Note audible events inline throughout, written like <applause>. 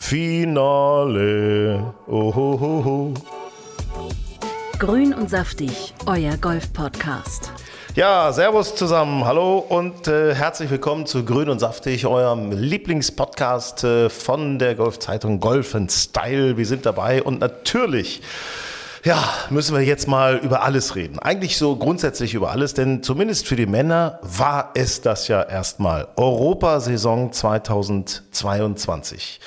Finale. Ohohoho. Grün und saftig, euer Golf-Podcast. Ja, Servus zusammen, hallo und äh, herzlich willkommen zu Grün und Saftig, eurem Lieblingspodcast äh, von der Golfzeitung Golf Style. Wir sind dabei und natürlich ja, müssen wir jetzt mal über alles reden. Eigentlich so grundsätzlich über alles, denn zumindest für die Männer war es das ja erstmal. Europasaison 2022.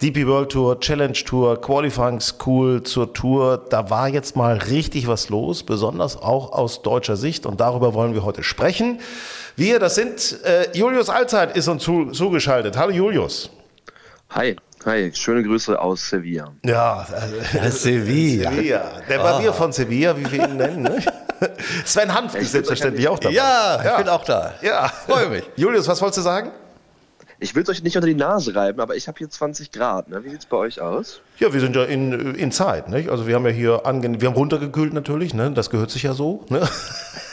DP World Tour, Challenge Tour, Qualifying School zur Tour. Da war jetzt mal richtig was los, besonders auch aus deutscher Sicht. Und darüber wollen wir heute sprechen. Wir, das sind äh, Julius Allzeit ist uns zu, zugeschaltet. Hallo Julius. Hi. Hi, schöne Grüße aus Sevilla. Ja, äh, Sevilla. Sevilla. Der Barbier oh. von Sevilla, wie wir ihn nennen. Ne? <laughs> Sven Hanf ist selbstverständlich auch dabei. Ja, ja, ich bin auch da. Ja, freue mich. <laughs> Julius, was wolltest du sagen? Ich will es euch nicht unter die Nase reiben, aber ich habe hier 20 Grad. Ne? Wie sieht es bei euch aus? Ja, wir sind ja in, in Zeit. Nicht? Also wir haben ja hier ange wir haben runtergekühlt natürlich. Ne? Das gehört sich ja so. Ne? <laughs>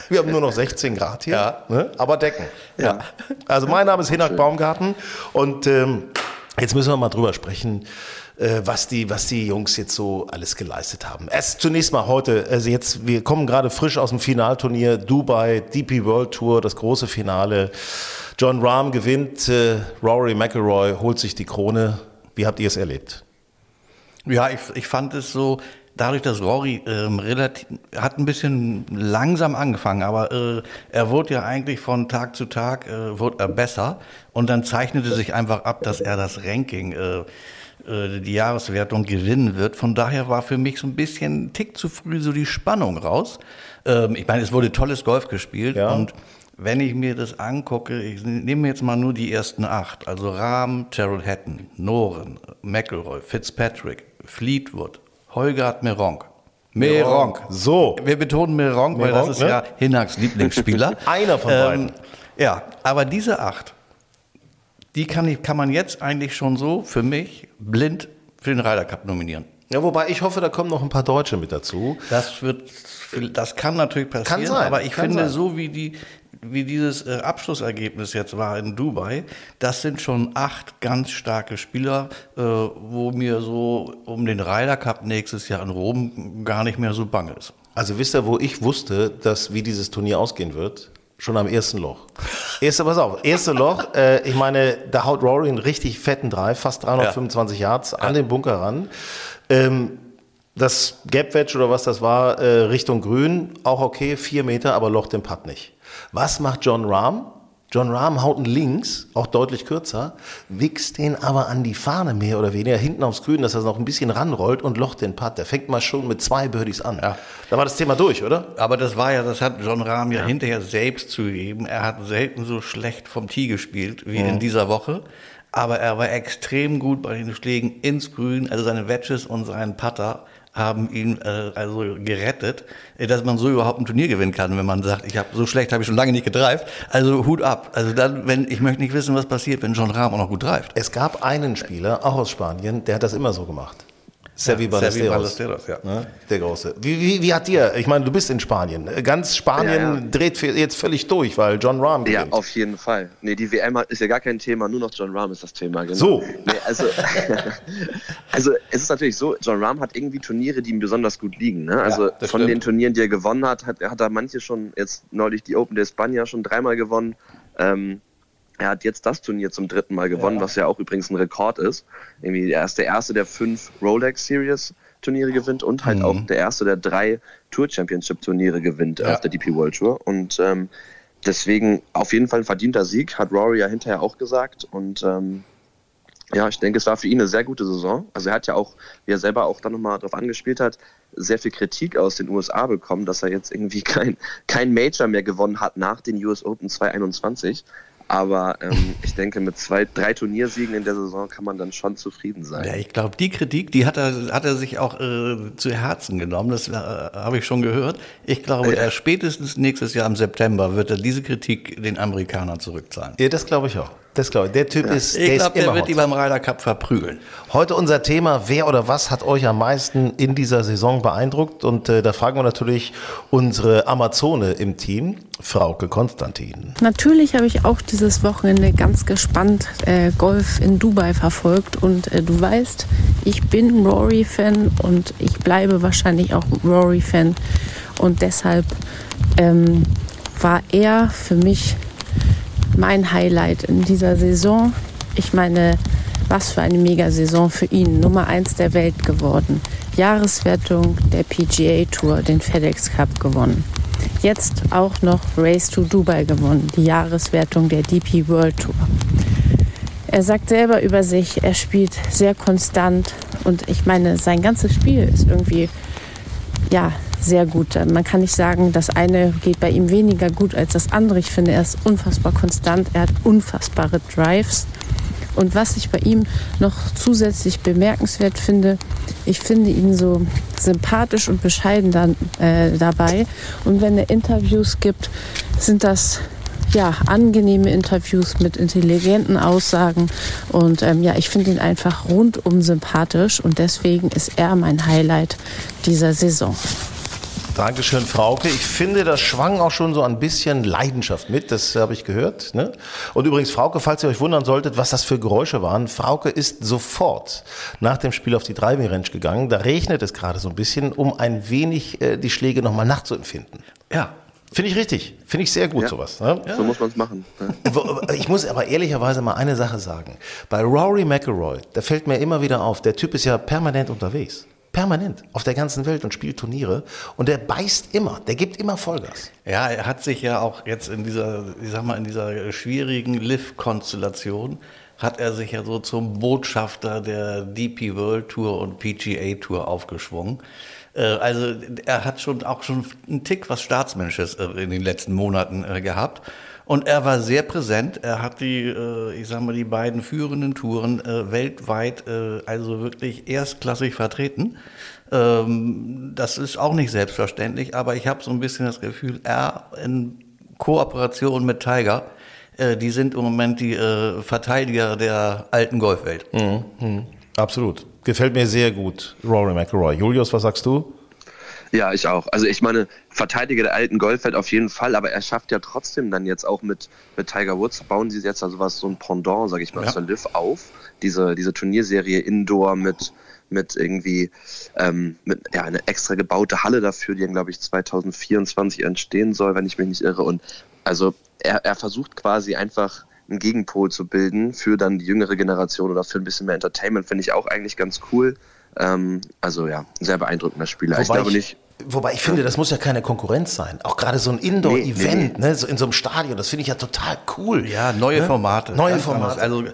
Wir haben nur noch 16 Grad hier, ja. ne? aber Decken. Ja. Also mein Name ist Hinak Baumgarten und ähm, jetzt müssen wir mal drüber sprechen äh, was die, was die Jungs jetzt so alles geleistet haben. Erst zunächst mal heute, also jetzt, wir kommen gerade frisch aus dem Finalturnier Dubai, DP World Tour, das große Finale. John Rahm gewinnt, äh, Rory McIlroy holt sich die Krone. Wie habt ihr es erlebt? Ja, ich, ich fand es so, dadurch, dass Rory ähm, relativ hat ein bisschen langsam angefangen, aber äh, er wurde ja eigentlich von Tag zu Tag äh, wurde er besser und dann zeichnete sich einfach ab, dass er das Ranking äh die Jahreswertung gewinnen wird. Von daher war für mich so ein bisschen ein Tick zu früh so die Spannung raus. Ähm, ich meine, es wurde tolles Golf gespielt ja. und wenn ich mir das angucke, ich nehme jetzt mal nur die ersten acht, also Rahm, Terrell Hatton, Noren, McElroy, Fitzpatrick, Fleetwood, Holgard Meronk. Meronk. So. Wir betonen Meronk, weil das ist ne? ja Hinaks Lieblingsspieler. <laughs> Einer von beiden. Ähm, ja, aber diese acht, die kann, ich, kann man jetzt eigentlich schon so für mich blind für den Ryder Cup nominieren. Ja, wobei ich hoffe, da kommen noch ein paar Deutsche mit dazu. Das wird, das kann natürlich passieren. Kann sein, aber ich finde, sein. so wie die, wie dieses äh, Abschlussergebnis jetzt war in Dubai, das sind schon acht ganz starke Spieler, äh, wo mir so um den Ryder Cup nächstes Jahr in Rom gar nicht mehr so bang ist. Also wisst ihr, wo ich wusste, dass wie dieses Turnier ausgehen wird? Schon am ersten Loch. Erste, pass auf, erste Loch, äh, ich meine, da haut Rory einen richtig fetten Drive, fast 325 ja. Yards an ja. den Bunker ran. Ähm, das Gap Wedge oder was das war, äh, Richtung Grün, auch okay, vier Meter, aber Loch den Putt nicht. Was macht John Rahm? John Rahm haut einen links, auch deutlich kürzer, wichst den aber an die Fahne mehr oder weniger hinten aufs Grün, dass er noch ein bisschen ranrollt und locht den Putt. Der fängt mal schon mit zwei Birdies an. Ja. Da war das Thema durch, oder? Aber das war ja, das hat John Rahm ja, ja. hinterher selbst zugegeben. Er hat selten so schlecht vom Tee gespielt wie mhm. in dieser Woche. Aber er war extrem gut bei den Schlägen ins Grün, also seine Wedges und seinen Putter haben ihn äh, also gerettet, äh, dass man so überhaupt ein Turnier gewinnen kann, wenn man sagt, ich habe so schlecht habe ich schon lange nicht gedreift. Also Hut ab. Also dann, wenn ich möchte nicht wissen, was passiert, wenn John Rahm auch noch gut dreift. Es gab einen Spieler, auch aus Spanien, der hat das immer so gemacht. Sevi Ballesteros. Ballesteros, ja. Ne? Der Große. Wie, wie, wie hat dir, ich meine, du bist in Spanien. Ganz Spanien ja, ja. dreht jetzt völlig durch, weil John Rahm gewinnt. Ja, auf jeden Fall. Nee, die WM ist ja gar kein Thema, nur noch John Rahm ist das Thema. Genau. So. Nee, also, <laughs> also, es ist natürlich so, John Rahm hat irgendwie Turniere, die ihm besonders gut liegen. Ne? Also ja, von stimmt. den Turnieren, die er gewonnen hat, hat, hat er manche schon, jetzt neulich die Open de España schon dreimal gewonnen. Ähm, er hat jetzt das Turnier zum dritten Mal gewonnen, ja. was ja auch übrigens ein Rekord ist. Irgendwie er ist der erste, der fünf Rolex Series Turniere gewinnt und halt mhm. auch der erste, der drei Tour Championship Turniere gewinnt ja. auf der DP World Tour. Und ähm, deswegen auf jeden Fall ein verdienter Sieg, hat Rory ja hinterher auch gesagt. Und ähm, ja, ich denke, es war für ihn eine sehr gute Saison. Also er hat ja auch, wie er selber auch dann nochmal darauf angespielt hat, sehr viel Kritik aus den USA bekommen, dass er jetzt irgendwie <laughs> kein, kein Major mehr gewonnen hat nach den US Open 2021. Aber ähm, ich denke, mit zwei, drei Turniersiegen in der Saison kann man dann schon zufrieden sein. Ja, ich glaube, die Kritik, die hat er, hat er sich auch äh, zu Herzen genommen. Das äh, habe ich schon gehört. Ich glaube, ja. spätestens nächstes Jahr im September wird er diese Kritik den Amerikanern zurückzahlen. Ja, das glaube ich auch. Das glaube ich. Der Typ ja. ist. Ich glaube, der, der wird die beim Ryder Cup verprügeln. Heute unser Thema: Wer oder was hat euch am meisten in dieser Saison beeindruckt? Und äh, da fragen wir natürlich unsere Amazone im Team, Frauke Konstantin. Natürlich habe ich auch dieses Wochenende ganz gespannt äh, Golf in Dubai verfolgt. Und äh, du weißt, ich bin Rory-Fan und ich bleibe wahrscheinlich auch Rory-Fan. Und deshalb ähm, war er für mich mein Highlight in dieser Saison. Ich meine, was für eine Mega-Saison für ihn. Nummer 1 der Welt geworden. Jahreswertung der PGA Tour, den FedEx Cup gewonnen. Jetzt auch noch Race to Dubai gewonnen, die Jahreswertung der DP World Tour. Er sagt selber über sich, er spielt sehr konstant und ich meine, sein ganzes Spiel ist irgendwie ja, sehr gut. Man kann nicht sagen, das eine geht bei ihm weniger gut als das andere. Ich finde, er ist unfassbar konstant. Er hat unfassbare Drives. Und was ich bei ihm noch zusätzlich bemerkenswert finde, ich finde ihn so sympathisch und bescheiden dann, äh, dabei. Und wenn er Interviews gibt, sind das ja, angenehme Interviews mit intelligenten Aussagen. Und ähm, ja, ich finde ihn einfach rundum sympathisch und deswegen ist er mein Highlight dieser Saison. Dankeschön, Frauke. Ich finde, das schwang auch schon so ein bisschen Leidenschaft mit, das habe ich gehört. Ne? Und übrigens, Frauke, falls ihr euch wundern solltet, was das für Geräusche waren, Frauke ist sofort nach dem Spiel auf die Driving Range gegangen. Da regnet es gerade so ein bisschen, um ein wenig äh, die Schläge nochmal nachzuempfinden. Ja, Finde ich richtig. Finde ich sehr gut, ja. sowas. Ne? Ja. So muss man es machen. Ja. Ich muss aber ehrlicherweise mal eine Sache sagen. Bei Rory McIlroy, da fällt mir immer wieder auf, der Typ ist ja permanent unterwegs. Permanent auf der ganzen Welt und spielt Turniere. Und der beißt immer, der gibt immer Vollgas. Ja, er hat sich ja auch jetzt in dieser, ich sag mal, in dieser schwierigen Liv-Konstellation hat er sich ja so zum Botschafter der DP World Tour und PGA Tour aufgeschwungen. Äh, also er hat schon auch schon einen Tick was Staatsmännisches äh, in den letzten Monaten äh, gehabt. Und er war sehr präsent. Er hat die, ich sag mal, die beiden führenden Touren weltweit also wirklich erstklassig vertreten. Ähm, das ist auch nicht selbstverständlich, aber ich habe so ein bisschen das Gefühl, er in Kooperation mit Tiger, die sind im Moment die Verteidiger der alten Golfwelt. Mhm, mh. Absolut. Gefällt mir sehr gut, Rory McIlroy. Julius, was sagst du? Ja, ich auch. Also ich meine, Verteidiger der alten Golfwelt auf jeden Fall, aber er schafft ja trotzdem dann jetzt auch mit, mit Tiger Woods, bauen sie jetzt also was, so ein Pendant, sag ich mal, ja. zur Liv auf. Diese, diese Turnierserie Indoor mit, mit irgendwie ähm, mit ja, eine extra gebaute Halle dafür, die dann, glaube ich, 2024 entstehen soll, wenn ich mich nicht irre. Und also er, er versucht quasi einfach einen Gegenpol zu bilden für dann die jüngere Generation oder für ein bisschen mehr Entertainment, finde ich auch eigentlich ganz cool. Ähm, also ja, sehr beeindruckender Spieler. Wobei ich glaube nicht. Wobei ich finde, das muss ja keine Konkurrenz sein. Auch gerade so ein Indoor-Event, nee, nee. ne, so in so einem Stadion, das finde ich ja total cool. Ja, neue ne? Formate. Neue Formate. Also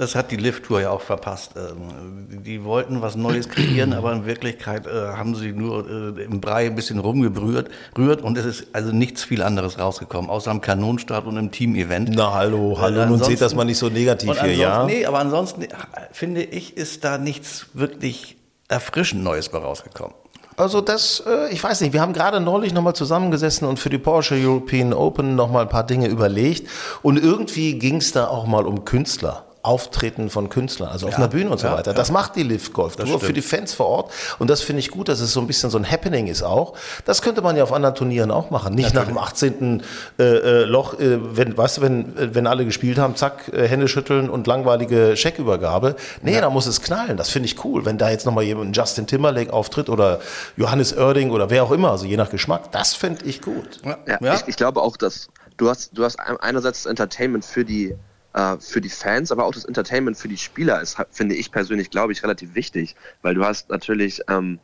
das hat die Lift-Tour ja auch verpasst. Ähm, die wollten was Neues kreieren, <clears throat> aber in Wirklichkeit äh, haben sie nur äh, im Brei ein bisschen rumgebrüht rührt und es ist also nichts viel anderes rausgekommen, außer am Kanonstart und einem Team-Event. Na hallo, hallo, äh, nun seht das mal nicht so negativ hier, ja? Nee, aber ansonsten finde ich, ist da nichts wirklich erfrischend Neues bei rausgekommen. Also das, äh, ich weiß nicht, wir haben gerade neulich nochmal zusammengesessen und für die Porsche European Open nochmal ein paar Dinge überlegt und irgendwie ging es da auch mal um Künstler. Auftreten von Künstlern, also auf einer Bühne und so ja, weiter. Das ja. macht die Live Golf Tour für die Fans vor Ort. Und das finde ich gut, dass es so ein bisschen so ein Happening ist auch. Das könnte man ja auf anderen Turnieren auch machen. Nicht Natürlich. nach dem 18. Äh, äh, Loch, äh, wenn, weißt du, wenn, wenn alle gespielt haben, zack, äh, Hände schütteln und langweilige Scheckübergabe. Nee, ja. da muss es knallen. Das finde ich cool. Wenn da jetzt nochmal jemand, Justin Timberlake auftritt oder Johannes Oerding oder wer auch immer, also je nach Geschmack, das finde ich gut. Ja, Ich, ich glaube auch, dass du hast, du hast einerseits das Entertainment für die äh, für die Fans, aber auch das Entertainment für die Spieler ist, finde ich persönlich, glaube ich, relativ wichtig, weil du hast natürlich ähm,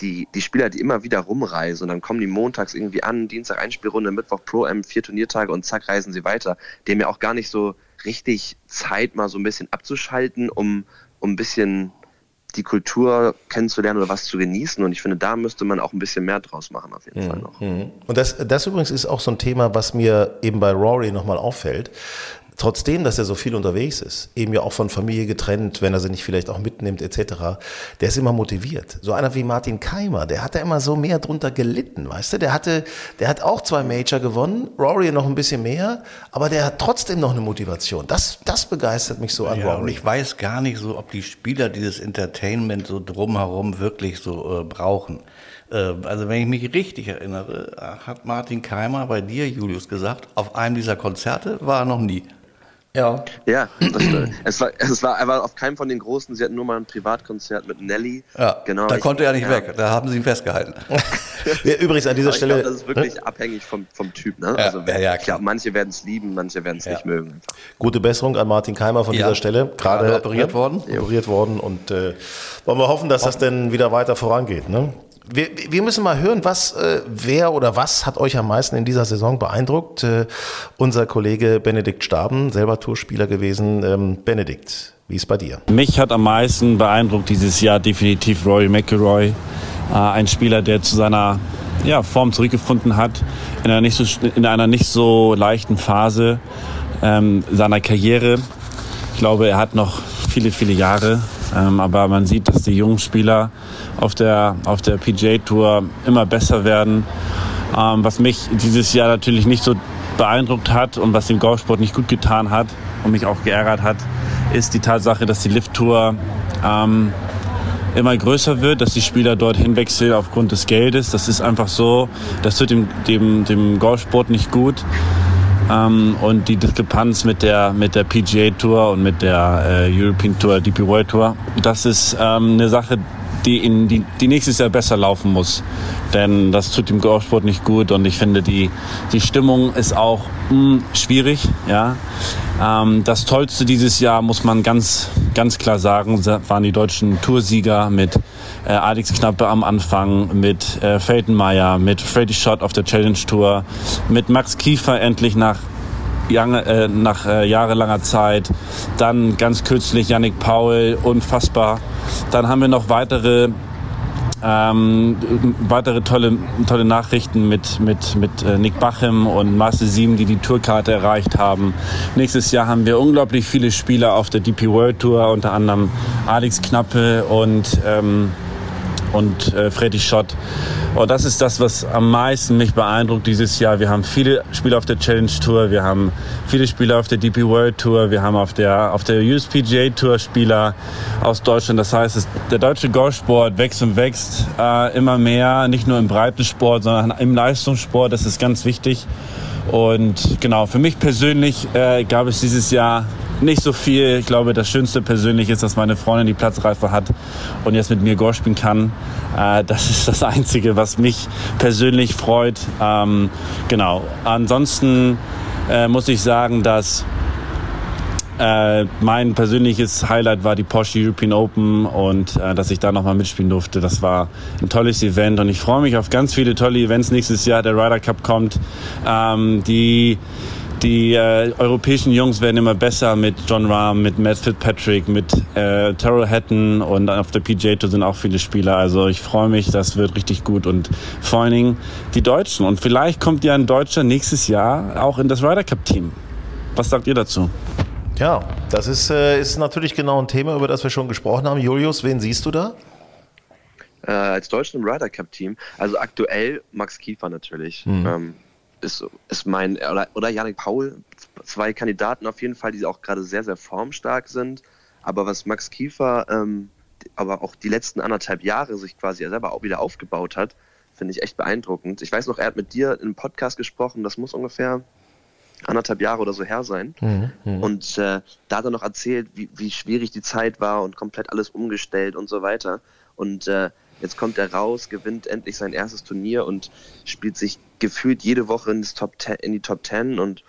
die, die Spieler, die immer wieder rumreisen und dann kommen die montags irgendwie an, Dienstag Einspielrunde, Mittwoch Pro M, vier Turniertage und zack reisen sie weiter. Die haben ja auch gar nicht so richtig Zeit, mal so ein bisschen abzuschalten, um, um ein bisschen die Kultur kennenzulernen oder was zu genießen. Und ich finde, da müsste man auch ein bisschen mehr draus machen, auf jeden mhm. Fall noch. Mhm. Und das, das übrigens ist auch so ein Thema, was mir eben bei Rory nochmal auffällt. Trotzdem, dass er so viel unterwegs ist, eben ja auch von Familie getrennt, wenn er sie nicht vielleicht auch mitnimmt etc., der ist immer motiviert. So einer wie Martin Keimer, der hat ja immer so mehr drunter gelitten, weißt du? Der hatte, der hat auch zwei Major gewonnen, Rory noch ein bisschen mehr, aber der hat trotzdem noch eine Motivation. Das, das begeistert mich so an ja, Rory. Und ich weiß gar nicht so, ob die Spieler dieses Entertainment so drumherum wirklich so äh, brauchen. Äh, also wenn ich mich richtig erinnere, hat Martin Keimer bei dir, Julius, gesagt, auf einem dieser Konzerte war er noch nie. Ja. Ja, das, es, war, es war einfach auf keinem von den Großen. Sie hatten nur mal ein Privatkonzert mit Nelly. Ja, genau. Da ich, konnte er nicht ja. weg. Da haben sie ihn festgehalten. <laughs> ja, übrigens an dieser Aber Stelle. Glaub, das ist wirklich ne? abhängig vom, vom Typ. Ne? Ja, also, ja, ja, ich glaube, manche werden es lieben, manche werden es nicht mögen. Gute Besserung an Martin Keimer von dieser Stelle. Gerade operiert ne? worden. Operiert worden. Und äh, wollen wir hoffen, dass hoffen. das denn wieder weiter vorangeht. Ne? Wir, wir, müssen mal hören, was, äh, wer oder was hat euch am meisten in dieser Saison beeindruckt? Äh, unser Kollege Benedikt Staben, selber Tourspieler gewesen. Ähm, Benedikt, wie ist bei dir? Mich hat am meisten beeindruckt dieses Jahr definitiv Rory McIlroy. Äh, ein Spieler, der zu seiner ja, Form zurückgefunden hat, in einer nicht so, in einer nicht so leichten Phase ähm, seiner Karriere. Ich glaube, er hat noch viele, viele Jahre ähm, aber man sieht, dass die jungen Spieler auf der, auf der PGA Tour immer besser werden. Ähm, was mich dieses Jahr natürlich nicht so beeindruckt hat und was dem Golfsport nicht gut getan hat und mich auch geärgert hat, ist die Tatsache, dass die Lift Tour ähm, immer größer wird, dass die Spieler dort hinwechseln aufgrund des Geldes. Das ist einfach so, das tut dem, dem, dem Golfsport nicht gut. Ähm, und die Diskrepanz mit der, mit der PGA Tour und mit der äh, European Tour, DP World Tour, das ist ähm, eine Sache, die, in, die, die nächstes Jahr besser laufen muss. Denn das tut dem Golfsport nicht gut und ich finde, die, die Stimmung ist auch mh, hm, schwierig. Ja. Ähm, das Tollste dieses Jahr, muss man ganz, ganz klar sagen, waren die deutschen Toursieger mit äh, Alex Knappe am Anfang, mit äh, Feldenmeier, mit Freddy Schott auf der Challenge Tour, mit Max Kiefer endlich nach Jange, äh, nach äh, jahrelanger Zeit. Dann ganz kürzlich Yannick Paul, unfassbar. Dann haben wir noch weitere ähm, weitere tolle, tolle Nachrichten mit, mit, mit äh, Nick Bachem und Marcel Sieben, die die Tourkarte erreicht haben. Nächstes Jahr haben wir unglaublich viele Spieler auf der DP World Tour, unter anderem Alex Knappe und ähm, und äh, Freddy Schott. Und das ist das, was am meisten mich beeindruckt dieses Jahr. Wir haben viele Spieler auf der Challenge Tour, wir haben viele Spieler auf der DP World Tour, wir haben auf der, auf der USPGA Tour Spieler aus Deutschland. Das heißt, es, der deutsche Golfsport wächst und wächst äh, immer mehr, nicht nur im Breitensport, sondern im Leistungssport. Das ist ganz wichtig. Und genau, für mich persönlich äh, gab es dieses Jahr nicht so viel. Ich glaube, das Schönste persönlich ist, dass meine Freundin die Platzreife hat und jetzt mit mir Golf spielen kann. Äh, das ist das Einzige, was mich persönlich freut. Ähm, genau. Ansonsten äh, muss ich sagen, dass äh, mein persönliches Highlight war die Porsche European Open und äh, dass ich da nochmal mitspielen durfte. Das war ein tolles Event und ich freue mich auf ganz viele tolle Events nächstes Jahr. Der Ryder Cup kommt. Ähm, die die äh, europäischen Jungs werden immer besser mit John Rahm, mit Matt Fitzpatrick, mit äh, Terrell Hatton und auf der PGA Tour sind auch viele Spieler. Also ich freue mich, das wird richtig gut und vor allen Dingen die Deutschen. Und vielleicht kommt ja ein Deutscher nächstes Jahr auch in das Ryder Cup Team. Was sagt ihr dazu? Ja, das ist, äh, ist natürlich genau ein Thema, über das wir schon gesprochen haben. Julius, wen siehst du da? Äh, als Deutschen im Ryder Cup Team. Also aktuell Max Kiefer natürlich. Mhm. Ähm, ist, ist mein, oder, oder Janik Paul, zwei Kandidaten auf jeden Fall, die auch gerade sehr, sehr formstark sind. Aber was Max Kiefer, ähm, aber auch die letzten anderthalb Jahre sich quasi selber auch wieder aufgebaut hat, finde ich echt beeindruckend. Ich weiß noch, er hat mit dir im Podcast gesprochen, das muss ungefähr anderthalb Jahre oder so her sein. Mhm, mhm. und äh, da hat er noch erzählt, wie, wie schwierig die Zeit war und komplett alles umgestellt und so weiter. Und äh, Jetzt kommt er raus, gewinnt endlich sein erstes Turnier und spielt sich gefühlt jede Woche in, Top 10, in die Top Ten und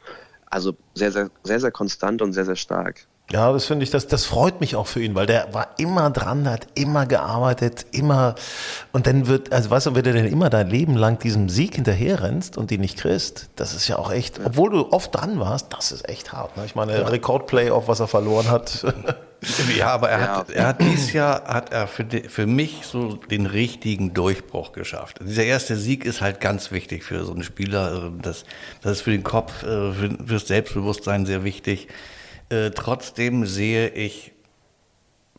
also sehr, sehr, sehr, sehr konstant und sehr, sehr stark. Ja, das finde ich, das, das freut mich auch für ihn, weil der war immer dran, hat immer gearbeitet, immer und dann wird, also weißt du, wenn du denn immer dein Leben lang diesem Sieg hinterher rennst und ihn nicht kriegst, das ist ja auch echt, obwohl du oft dran warst, das ist echt hart. Ne? Ich meine, ja. Rekordplay auf was er verloren hat. <laughs> Ja, aber er, ja. Hat, er hat dieses Jahr hat er für, die, für mich so den richtigen Durchbruch geschafft. Dieser erste Sieg ist halt ganz wichtig für so einen Spieler. Das, das ist für den Kopf, äh, für, fürs Selbstbewusstsein sehr wichtig. Äh, trotzdem sehe ich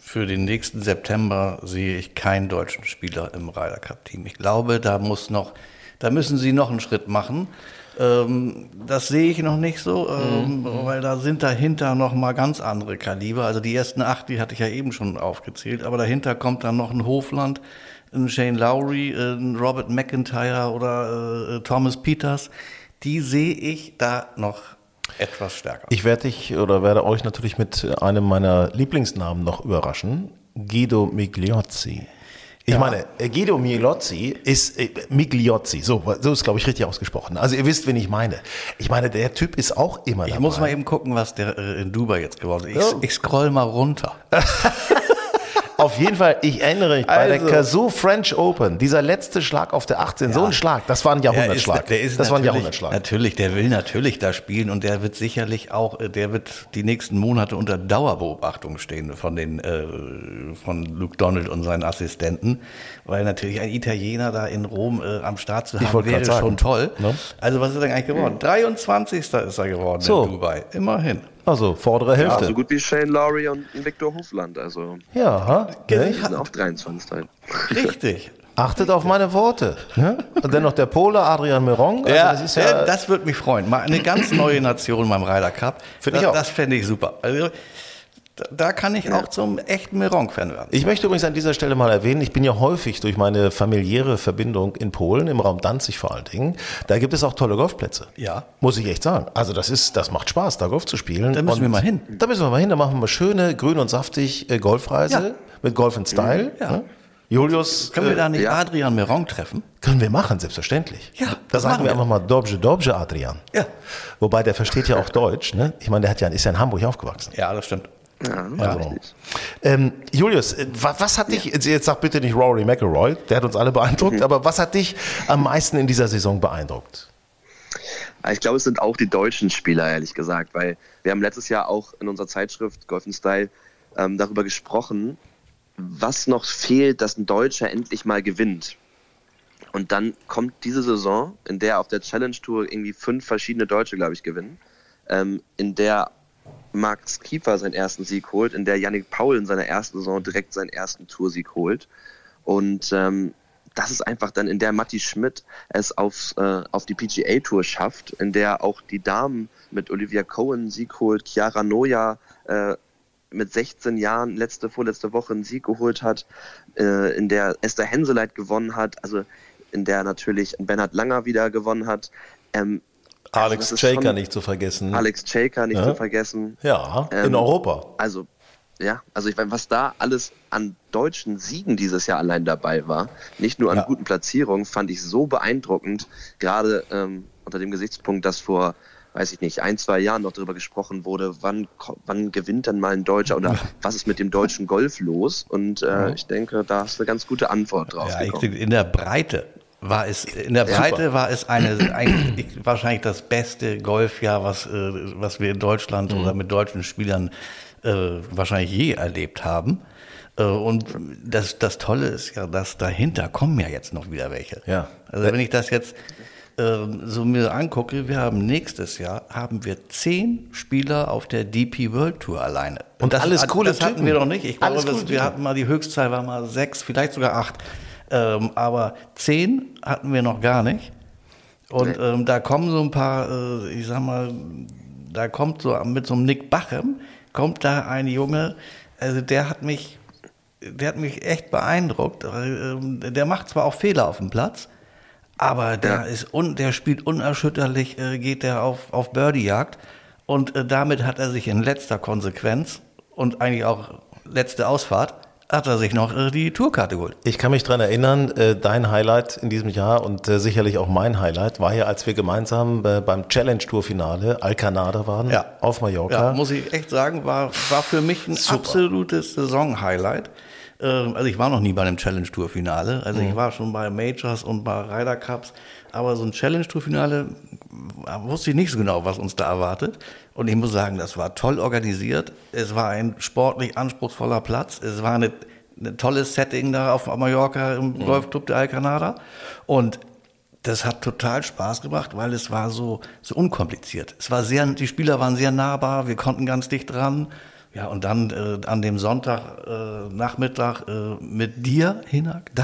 für den nächsten September sehe ich keinen deutschen Spieler im Ryder Cup Team. Ich glaube, da muss noch, da müssen sie noch einen Schritt machen. Ähm, das sehe ich noch nicht so, ähm, mhm. weil da sind dahinter noch mal ganz andere Kaliber. Also die ersten acht, die hatte ich ja eben schon aufgezählt, aber dahinter kommt dann noch ein Hofland, ein Shane Lowry, ein Robert McIntyre oder äh, Thomas Peters. Die sehe ich da noch etwas stärker. Ich werde dich oder werde euch natürlich mit einem meiner Lieblingsnamen noch überraschen. Guido Migliozzi. Ich ja. meine, Guido Migliozzi ist äh, Migliozzi, so, so ist glaube ich richtig ausgesprochen. Also ihr wisst, wen ich meine. Ich meine, der Typ ist auch immer ich dabei. Ich muss mal eben gucken, was der äh, in Dubai jetzt geworden ist. Ich, oh. ich scroll mal runter. <laughs> Auf jeden Fall, ich erinnere mich, bei der also. Kazoo French Open, dieser letzte Schlag auf der 18, ja. so ein Schlag, das war ein Jahrhundertschlag. Der ist, der ist das war ein Jahrhundertschlag. Natürlich, der will natürlich da spielen und der wird sicherlich auch, äh, der wird die nächsten Monate unter Dauerbeobachtung stehen von den, äh, von Luke Donald und seinen Assistenten, weil natürlich ein Italiener da in Rom äh, am Start zu haben, wäre schon toll. Ne? Also was ist er eigentlich geworden? 23. ist er geworden so. in Dubai, immerhin. Also vordere Hälfte. Ja, so gut wie Shane Lowry und Victor Hofland. Also ja, die sind auch 23. Richtig. <laughs> Achtet auf meine Worte. Ne? Und dann noch der Pole Adrian Meron. Also ja, das, ja, das würde mich freuen. Mal eine ganz neue Nation beim Ryder Cup. Finde ich auch. Das fände ich super. Also, da kann ich auch zum echten Meronk-Fan werden. Ich möchte übrigens an dieser Stelle mal erwähnen, ich bin ja häufig durch meine familiäre Verbindung in Polen, im Raum Danzig vor allen Dingen, da gibt es auch tolle Golfplätze. Ja. Muss ich echt sagen. Also das ist, das macht Spaß, da Golf zu spielen. Da müssen und wir mal hin. Da müssen wir mal hin, da machen wir mal schöne, grün und saftig äh, Golfreise ja. mit Golf in Style. Ja. Ne? Julius. Können wir da nicht ja. Adrian Meronk treffen? Können wir machen, selbstverständlich. Ja. Da sagen wir, wir einfach mal Dobje, Dobje Adrian. Ja. Wobei der versteht ja auch Deutsch, ne? Ich meine, der hat ja, ist ja in Hamburg aufgewachsen. Ja, das stimmt. Ja, also. ähm, Julius, äh, was, was hat dich, jetzt sag bitte nicht Rory McElroy, der hat uns alle beeindruckt, mhm. aber was hat dich am meisten in dieser Saison beeindruckt? Ich glaube, es sind auch die deutschen Spieler, ehrlich gesagt, weil wir haben letztes Jahr auch in unserer Zeitschrift Golf Style ähm, darüber gesprochen, was noch fehlt, dass ein Deutscher endlich mal gewinnt. Und dann kommt diese Saison, in der auf der Challenge Tour irgendwie fünf verschiedene Deutsche, glaube ich, gewinnen, ähm, in der Max Kiefer seinen ersten Sieg holt, in der Yannick Paul in seiner ersten Saison direkt seinen ersten Toursieg holt. Und ähm, das ist einfach dann, in der Matti Schmidt es aufs, äh, auf die PGA Tour schafft, in der auch die Damen mit Olivia Cohen Sieg holt, Chiara Noja äh, mit 16 Jahren letzte, vorletzte Woche einen Sieg geholt hat, äh, in der Esther Henseleit gewonnen hat, also in der natürlich Bernhard Langer wieder gewonnen hat. Ähm, Alex also Shaker nicht zu vergessen. Alex Shaker nicht ja. zu vergessen. Ja, ähm, in Europa. Also, ja, also ich meine, was da alles an deutschen Siegen dieses Jahr allein dabei war, nicht nur an ja. guten Platzierungen, fand ich so beeindruckend, gerade ähm, unter dem Gesichtspunkt, dass vor weiß ich nicht, ein, zwei Jahren noch darüber gesprochen wurde, wann, wann gewinnt denn mal ein Deutscher oder <laughs> was ist mit dem deutschen Golf los? Und äh, ich denke, da hast du eine ganz gute Antwort drauf. Ja, ich in der Breite war es in der Breite Super. war es eine eigentlich wahrscheinlich das beste Golfjahr, was, äh, was wir in Deutschland mhm. oder mit deutschen Spielern äh, wahrscheinlich je erlebt haben. Äh, und das, das Tolle ist ja, dass dahinter kommen ja jetzt noch wieder welche. Ja. Also wenn ich das jetzt äh, so mir angucke, wir haben nächstes Jahr haben wir zehn Spieler auf der DP World Tour alleine. Und, das, alles coole Das hatten wir noch nicht. Ich glaube, wir hatten mal die Höchstzahl war mal sechs, vielleicht sogar acht. Ähm, aber zehn hatten wir noch gar nicht. Und nee. ähm, da kommen so ein paar, äh, ich sag mal, da kommt so mit so einem Nick Bachem, kommt da ein Junge, also der hat mich, der hat mich echt beeindruckt. Ähm, der macht zwar auch Fehler auf dem Platz, aber der ja. ist un, der spielt unerschütterlich, äh, geht der auf, auf Birdie-Jagd. Und äh, damit hat er sich in letzter Konsequenz und eigentlich auch letzte Ausfahrt hat er sich noch äh, die Tourkarte geholt. Ich kann mich daran erinnern, äh, dein Highlight in diesem Jahr und äh, sicherlich auch mein Highlight war ja, als wir gemeinsam beim Challenge Tour Finale Alcanada waren ja. auf Mallorca. Ja, muss ich echt sagen, war, war für mich ein Super. absolutes Saison-Highlight. Ähm, also ich war noch nie bei einem Challenge Tour Finale. Also mhm. ich war schon bei Majors und bei Ryder Cups. Aber so ein Challenge Tour Finale wusste ich nicht so genau, was uns da erwartet. Und ich muss sagen, das war toll organisiert. Es war ein sportlich anspruchsvoller Platz. Es war eine, ein tolles Setting da auf Mallorca im mhm. Golfclub der Alcanada. Und das hat total Spaß gemacht, weil es war so, so unkompliziert. Es war sehr, die Spieler waren sehr nahbar, wir konnten ganz dicht dran. Ja, und dann äh, an dem Sonntag äh, Nachmittag äh, mit dir, Hinak, da,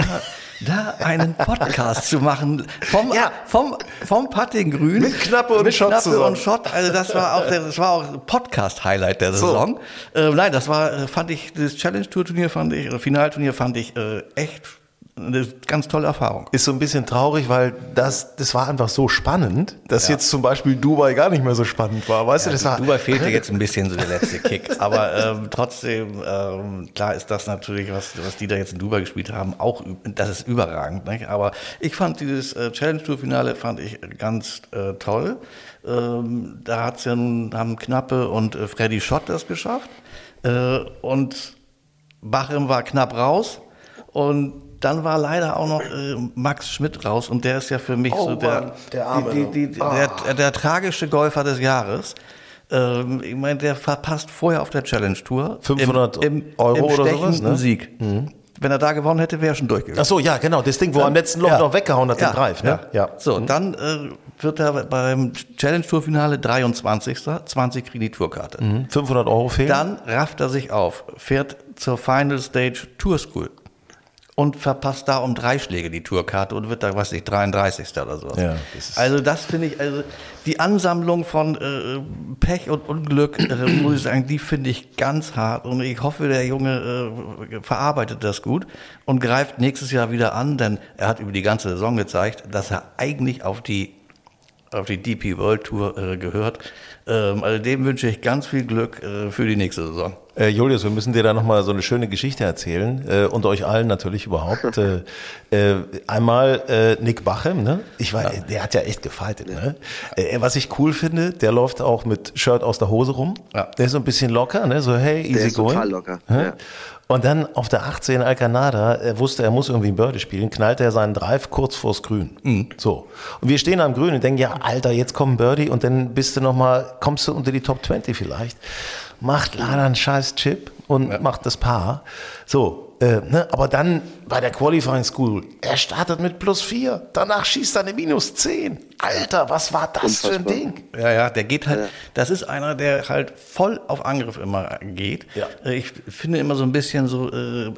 da einen Podcast zu machen vom, ja. vom, vom Puttinggrün. Mit Knappe und mit Schott Knappe zusammen. und Schott. Also das war auch, der, das war auch Podcast-Highlight der Saison. So. Äh, nein, das war, äh, fand ich, das Challenge-Tour-Turnier fand ich, oder Finalturnier fand ich äh, echt eine ganz tolle Erfahrung. Ist so ein bisschen traurig, weil das, das war einfach so spannend, dass ja. jetzt zum Beispiel Dubai gar nicht mehr so spannend war. Weißt ja, du, das war. Dubai fehlte jetzt ein bisschen so der letzte Kick. <laughs> Aber ähm, trotzdem, ähm, klar ist das natürlich, was, was die da jetzt in Dubai gespielt haben, auch, das ist überragend. Nicht? Aber ich fand dieses äh, Challenge Tour Finale fand ich ganz äh, toll. Ähm, da hat's ja nun, haben Knappe und äh, Freddy Schott das geschafft. Äh, und Bachem war knapp raus. Und dann war leider auch noch äh, Max Schmidt raus und der ist ja für mich oh, so der, Mann, der, Arme, die, die, die, oh. der, der, tragische Golfer des Jahres. Ähm, ich meine, der verpasst vorher auf der Challenge Tour 500 im, im, Euro im oder sowas, ne? Sieg. Mhm. Wenn er da gewonnen hätte, wäre er schon durchgegangen. Ach so, ja, genau, das Ding, wo er am letzten Loch ja. noch weggehauen hat, ja. den Drive. Ne? Ja. ja. So, mhm. dann äh, wird er beim Challenge Tour Finale 23. 20 kriegen die Tourkarte. Mhm. 500 Euro fehlen. Dann rafft er sich auf, fährt zur Final Stage Tour School und verpasst da um drei Schläge die Tourkarte und wird da, weiß ich, 33. oder so. Ja, das also das finde ich, also die Ansammlung von äh, Pech und Unglück, äh, muss ich sagen, die finde ich ganz hart und ich hoffe, der Junge äh, verarbeitet das gut und greift nächstes Jahr wieder an, denn er hat über die ganze Saison gezeigt, dass er eigentlich auf die auf die DP World Tour äh, gehört. Ähm, also dem wünsche ich ganz viel Glück äh, für die nächste Saison. Äh, Julius, wir müssen dir da nochmal so eine schöne Geschichte erzählen äh, und euch allen natürlich überhaupt. äh, äh, einmal äh, Nick Bachem, ne? Ich war, ja. der hat ja echt gefaltet, ne? Äh, was ich cool finde, der läuft auch mit Shirt aus der Hose rum. Ja. Der ist so ein bisschen locker, ne? So hey, easy der ist going. total locker. Ja. Und dann auf der 18 Alcanada, er wusste, er muss irgendwie ein Birdie spielen, knallte er seinen Drive kurz vors Grün. Mhm. So. Und wir stehen am Grün und denken, ja, Alter, jetzt kommt ein Birdie und dann bist du nochmal, kommst du unter die Top 20 vielleicht. Macht leider einen scheiß Chip und ja. macht das Paar. So, äh, ne? Aber dann bei der Qualifying School, er startet mit plus vier, danach schießt er eine minus zehn. Alter, was war das Unfassbar. für ein Ding? Ja, ja, der geht halt, ja. das ist einer, der halt voll auf Angriff immer geht. Ja. Äh, ich finde immer so ein bisschen so äh,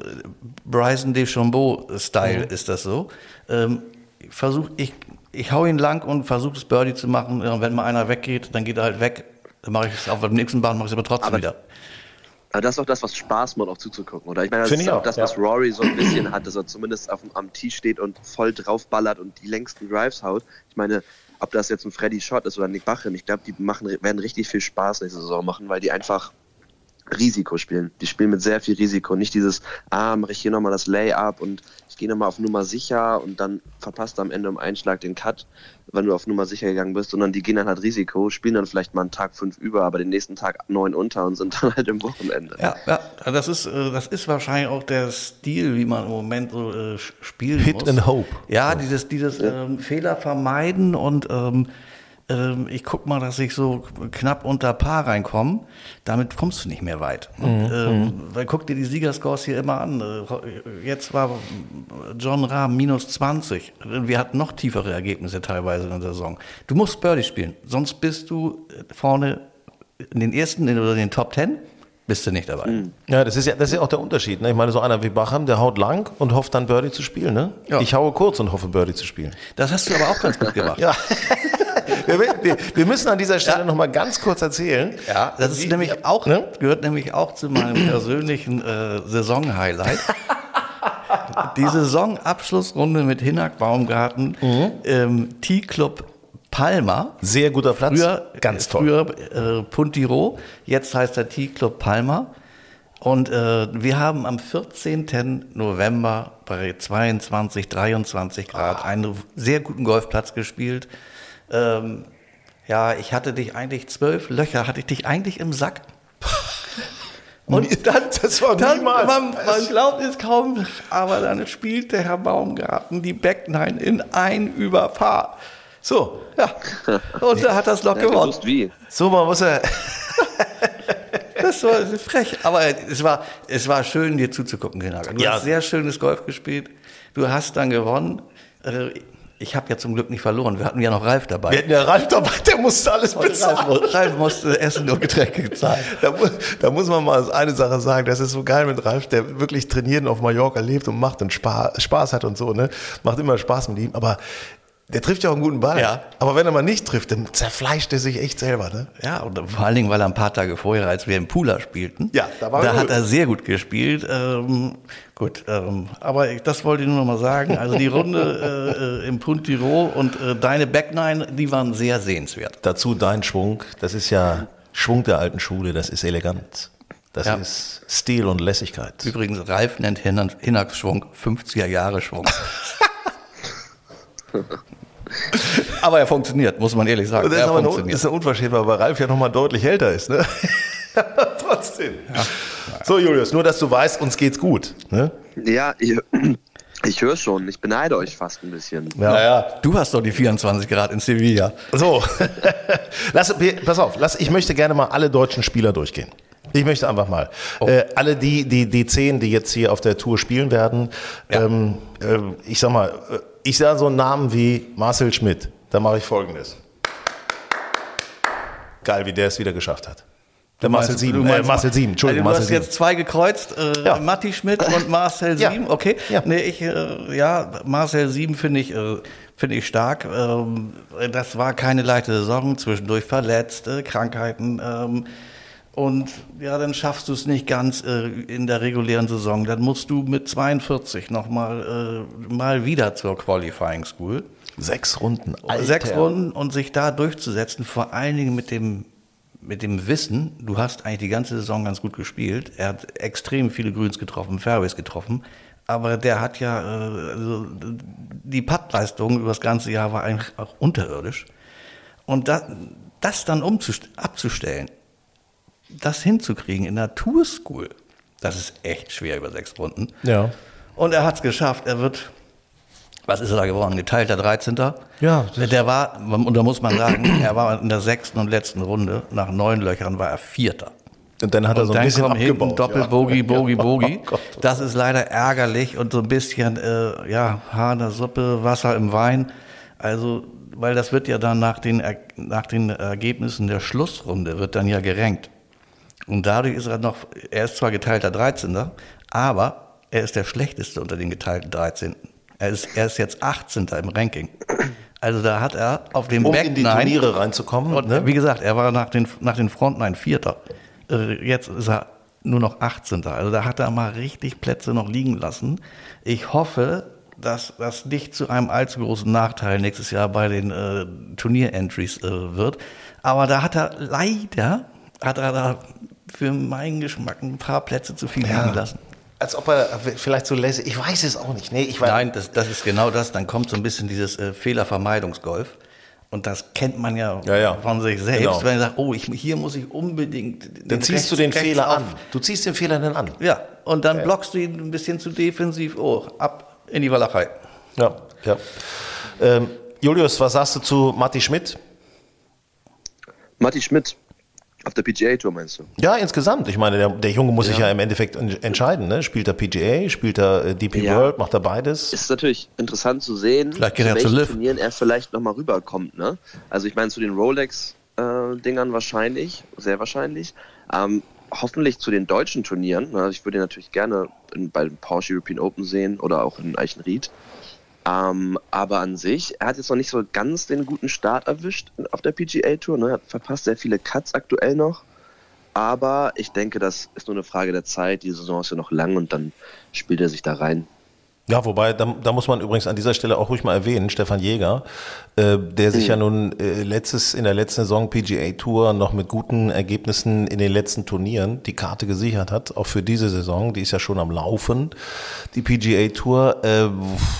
Bryson DeChambeau-Style mhm. ist das so. Ähm, versuch, ich, ich hau ihn lang und versuche das Birdie zu machen. Und wenn mal einer weggeht, dann geht er halt weg. Dann mache ich es auf dem nächsten Bahn, mache ich es aber trotzdem aber wieder. Aber das ist auch das, was Spaß macht, auch zuzugucken, oder? Ich meine, das Find ist auch, das, was Rory so ein bisschen hat, dass er zumindest auf, am Tee steht und voll draufballert und die längsten Drives haut. Ich meine, ob das jetzt ein Freddy Shot ist oder Nick Bachem, ich glaube, die machen, werden richtig viel Spaß nächste Saison machen, weil die einfach Risiko spielen. Die spielen mit sehr viel Risiko. Nicht dieses, ah, mache ich hier nochmal das Layup und ich gehe nochmal auf Nummer sicher und dann verpasst du am Ende im Einschlag den Cut, wenn du auf Nummer sicher gegangen bist, sondern die gehen dann halt Risiko, spielen dann vielleicht mal einen Tag fünf über, aber den nächsten Tag neun unter und sind dann halt im Wochenende. Ja, ja das ist, äh, das ist wahrscheinlich auch der Stil, wie man im Moment so äh, spielen Hit muss. and Hope. Ja, dieses, dieses ja. ähm, Fehler vermeiden und ähm, ähm, ich guck mal, dass ich so knapp unter Paar reinkomme, damit kommst du nicht mehr weit. Mhm. Ähm, mhm. weil guck dir die Siegerscores hier immer an. Äh, jetzt war John Rahm minus 20. Wir hatten noch tiefere Ergebnisse teilweise in der Saison. Du musst Birdie spielen, sonst bist du vorne in den ersten oder den Top Ten bist du nicht dabei. Mhm. Ja, das ist ja, das ist ja auch der Unterschied. Ne? Ich meine, so einer wie Bacham, der haut lang und hofft dann Birdie zu spielen. Ne? Ja. Ich haue kurz und hoffe Birdie zu spielen. Das hast du aber auch ganz gut gemacht. <laughs> ja. <laughs> wir, wir, müssen an dieser Stelle ja. noch mal ganz kurz erzählen. Ja, das ist wie, nämlich auch, ne? gehört nämlich auch zu meinem <clears throat> persönlichen äh, Saisonhighlight. <laughs> Die Saisonabschlussrunde mit Hinak Baumgarten mhm. im T-Club Palma. Sehr guter Platz. Früher, ganz toll. Früher äh, Puntiro, jetzt heißt der T-Club Palma. Und äh, wir haben am 14. November bei 22, 23 Grad oh. einen sehr guten Golfplatz gespielt. Ähm, ja, ich hatte dich eigentlich zwölf Löcher, hatte ich dich eigentlich im Sack. Und dann, das war dann man, man, glaubt es kaum, aber dann spielt der Herr Baumgarten die Backnine in ein Überpaar. So, ja. <laughs> Und da hat das Loch gewonnen. Wie. So, man muss er. <laughs> <laughs> Das war frech. Aber es war, es war schön, dir zuzugucken, Renato. Du Ja. hast sehr schönes Golf gespielt. Du hast dann gewonnen. Ich habe ja zum Glück nicht verloren. Wir hatten ja noch Ralf dabei. Wir hätten ja Ralf dabei, der musste alles Ralf, bezahlen. mu- Ralf musste Essen und Getränke zahlen. Da, mu- da muss man mal eine Sache sagen, das ist so geil mit Ralf, der wirklich trainieren auf Mallorca lebt und macht und Spaß, Spaß hat und so, ne? Macht immer Spaß mit ihm, aber der trifft ja auch einen guten Ball. Ja. Aber wenn er mal nicht trifft, dann zerfleischt er sich echt selber, ne? Ja, und vor allen Dingen, weil er ein paar Tage vorher, als wir im Pooler spielten, Ja, da war er da gut. hat er sehr gut gespielt. Ähm, gut, ähm, aber ich, das wollte ich nur noch mal sagen. Also die Runde <laughs> äh, äh, im Puntiro und äh, deine Backnine, die waren sehr sehenswert. Dazu dein Schwung, das ist ja Schwung der alten Schule, das ist elegant. Das Ja. ist Stil und Lässigkeit. Übrigens, Ralf nennt Hinner- Hinnax-Schwung 50er Jahre Schwung. <laughs> <laughs> aber er funktioniert, muss man ehrlich sagen. Das ist er aber eine, ist eine Unverschämtheit, weil Ralf ja nochmal deutlich älter ist. Ne? <laughs> Trotzdem. So, Julius, nur dass du weißt, uns geht's gut. Ne? Ja, ich, <clears throat> ich höre schon. Ich beneide euch fast ein bisschen. Naja, du hast doch die 24 Grad in Sevilla. So, <laughs> lass, pass auf, lass, ich möchte gerne mal alle deutschen Spieler durchgehen. Ich möchte einfach mal. Oh. Äh, alle die, die, die zehn, die jetzt hier auf der Tour spielen werden, Ja. ähm, äh, ich sag mal, äh, ich sage so einen Namen wie Marcel Schmidt. Da mache ich folgendes. Geil, wie der es wieder geschafft hat. Der Marcel meinst- Sieben, du äh, meinst- Marcel Sieben, Entschuldigung, Also du Marcel hast jetzt zwei gekreuzt, äh, Ja. Matti Schmidt und <laughs> Marcel Ja. Sieben, okay. Ja. Nee, ich, äh, ja, Marcel Sieben finde ich, äh, finde ich stark. Ähm, das war keine leichte Saison, zwischendurch verletzt, äh, Krankheiten. Ähm, und ja, dann schaffst du es nicht ganz äh, in der regulären Saison. Dann musst du mit 42 nochmal äh, mal wieder zur Qualifying School. Sechs Runden. Sechs Runden und sich da durchzusetzen, vor allen Dingen mit dem, mit dem Wissen, du hast eigentlich die ganze Saison ganz gut gespielt. Er hat extrem viele Grüns getroffen, Fairways getroffen. Aber der hat ja, äh, also die Puttleistung über das ganze Jahr war eigentlich auch unterirdisch. Und da, das dann abzustellen, das hinzukriegen in der Tour School, das ist echt schwer über sechs Runden. Ja. Und er hat es geschafft. Er wird, was ist er da geworden? Geteilter 13. Ja, Der war, und da muss man sagen, <clears throat> er war in der sechsten und letzten Runde, nach neun Löchern war er Vierter. Und dann hat er Und so ein bisschen abgebaut. Doppel-Bogie, Bogie, Bogie. <laughs> Oh Gott. Das ist leider ärgerlich und so ein bisschen, äh, ja, Haar in der Suppe, Wasser im Wein. Also, weil das wird ja dann nach den, nach den Ergebnissen der Schlussrunde wird dann ja gerankt. Und dadurch ist er noch, er ist zwar geteilter 13., aber er ist der schlechteste unter den geteilten 13. Er ist, er ist jetzt 18. im Ranking. Also da hat er auf dem Um Back in die Turniere reinzukommen. und ne? wie gesagt, er war nach den, nach den Frontline Vierter. Äh, Jetzt ist er nur noch 18. Also da hat er mal richtig Plätze noch liegen lassen. Ich hoffe, dass das nicht zu einem allzu großen Nachteil nächstes Jahr bei den äh, Turnier-Entries äh, wird. Aber da hat er leider, hat er da für meinen Geschmack ein paar Plätze zu viel liegen lassen. Als ob er vielleicht so lässig, ich weiß es auch nicht. Nee, ich weiß, Nein, das, das ist genau das. Dann kommt so ein bisschen dieses äh, Fehlervermeidungsgolf. Und das kennt man ja, Ja, ja. von sich selbst, Genau. wenn er sagt, oh, ich, hier muss ich unbedingt. Dann ziehst du den rechts- Fehler rechts an. Du ziehst den Fehler dann an. Ja, und dann blockst du ihn ein bisschen zu defensiv. Oh, ab in die Walachei. Ja, ja. Ähm, Julius, was sagst du zu Matti Schmidt? Matti Schmidt auf der PGA Tour meinst du? Ja, insgesamt. Ich meine, der, der Junge muss sich ja im Endeffekt en- entscheiden. Ne? Spielt er PGA, spielt er äh, DP Ja. World, macht er beides? Ist natürlich interessant zu sehen, Vielleicht geht er zu zu welchen Liv. Turnieren er vielleicht nochmal rüberkommt. Ne? Also ich meine zu den Rolex-Dingern wahrscheinlich, sehr wahrscheinlich. Ähm, hoffentlich zu den deutschen Turnieren. Ne? Ich würde ihn natürlich gerne in, bei den Porsche European Open sehen oder auch in Eichenried. Ähm, aber an sich, er hat jetzt noch nicht so ganz den guten Start erwischt auf der PGA Tour. Ne? Er hat verpasst sehr viele Cuts aktuell noch. Aber ich denke, das ist nur eine Frage der Zeit. Die Saison ist ja noch lang und dann spielt er sich da rein. Ja, wobei, da, da muss man übrigens an dieser Stelle auch ruhig mal erwähnen, Stefan Jäger, äh, der sich ja nun äh, letztes, in der letzten Saison PGA Tour noch mit guten Ergebnissen in den letzten Turnieren die Karte gesichert hat, auch für diese Saison, die ist ja schon am Laufen, die PGA Tour, äh,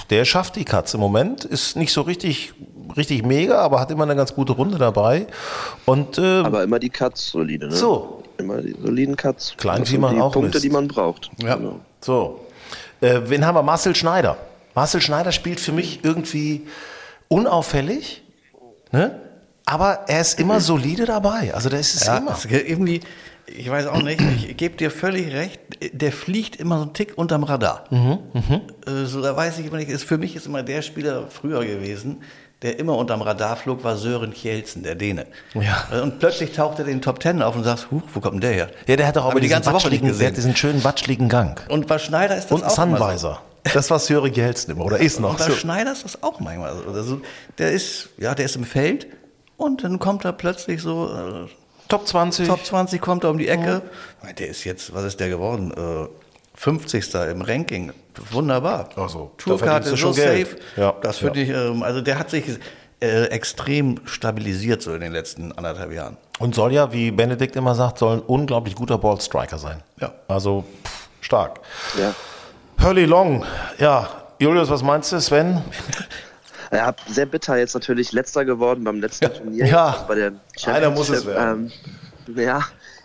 der schafft die Cuts im Moment, ist nicht so richtig, richtig mega, aber hat immer eine ganz gute Runde dabei und äh, Aber immer die Cuts solide, ne? So. Immer die soliden Cuts. Klein Das wie sind man die auch Punkte, misst. die man braucht. Ja. Genau. So. Äh, wen haben wir? Marcel Schneider. Marcel Schneider spielt für mich irgendwie unauffällig, Ne? Aber er ist immer solide dabei. Also der ist es Ja, immer. es irgendwie, ich weiß auch nicht, ich gebe dir völlig recht, der fliegt immer so einen Tick unterm Radar. Äh, So, da weiß ich immer nicht, ist, für mich ist immer der Spieler früher gewesen, der immer unterm Radar flog, war Sören Kjelsen, der Däne. Ja. Äh, Und plötzlich taucht er in den Top Ten auf und sagst, huch, wo kommt denn der her? Ja, der hat auch Haben aber die ganze Woche nicht watschligen, der hat gesehen. diesen schönen watschligen Gang. Und bei Schneider ist das Und auch immer so. Das war Sören Gelsen immer, oder ist noch Und bei so. Schneider ist das auch manchmal so. Also, der ist, ja, der ist im Feld und dann kommt er plötzlich so, äh, Top 20. Top 20 kommt er um die Ecke. Der ist jetzt, was ist der geworden? Äh, 50. im Ranking. Wunderbar. Ach so, Tourkarte so schon Geld. safe. Ja, Das ja. finde ich, ähm, also der hat sich äh, extrem stabilisiert so in den letzten anderthalb Jahren. Und soll ja, wie Benedikt immer sagt, soll ein unglaublich guter Ballstriker sein. Ja. Also pff, stark. Ja. Hurley Long, ja. Julius, was meinst du, Sven? Ja, sehr bitter jetzt natürlich letzter geworden beim letzten Turnier. Ja. also bei der Einer muss es werden. Ähm, ja,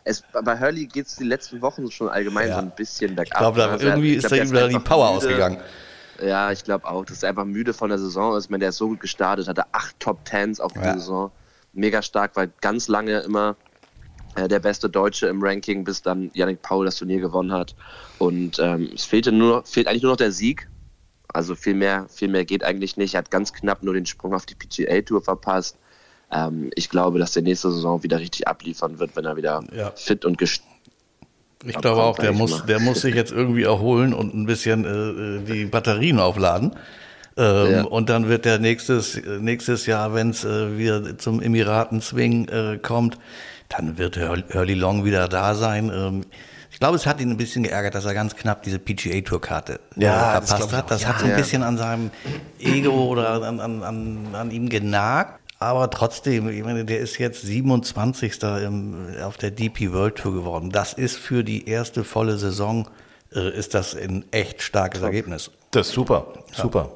es, bei Hurley geht es die letzten Wochen schon allgemein Ja. so ein bisschen bergab. Ich glaube, da Also irgendwie ist da der ihm da die Power müde. ausgegangen. Ja, ich glaube auch, dass er einfach müde von der Saison ist. Ich meine, der ist so gut gestartet, hatte acht Top Tens auf Ja. Saison. Mega stark, war ganz lange immer äh, der beste Deutsche im Ranking, bis dann Yannick Paul das Turnier gewonnen hat. Und ähm, es fehlte nur, fehlt eigentlich nur noch der Sieg. Also viel mehr, viel mehr geht eigentlich nicht. Er hat ganz knapp nur den Sprung auf die PGA Tour verpasst. Ähm, ich glaube, dass der nächste Saison wieder richtig abliefern wird, wenn er wieder Ja. fit und gest Ich glaube auch, der muss, der muss sich jetzt irgendwie erholen und ein bisschen äh, die Batterien aufladen. Ähm, Ja. Und dann wird der nächstes, äh, nächstes Jahr, wenn es äh, wieder zum Emiraten-Swing äh, kommt, dann wird Hur- Hurley Long wieder da sein. Ähm, ich glaube, es hat ihn ein bisschen geärgert, dass er ganz knapp diese PGA-Tour-Karte äh, Ja, verpasst hat. Das Ja. hat so ein Ja. bisschen an seinem Ego oder an, an, an, an ihm genagt. Aber trotzdem, ich meine, der ist jetzt 27. Im, auf der DP World Tour geworden. Das ist für die erste volle Saison, äh, ist das ein echt starkes Ergebnis. Das ist super, super.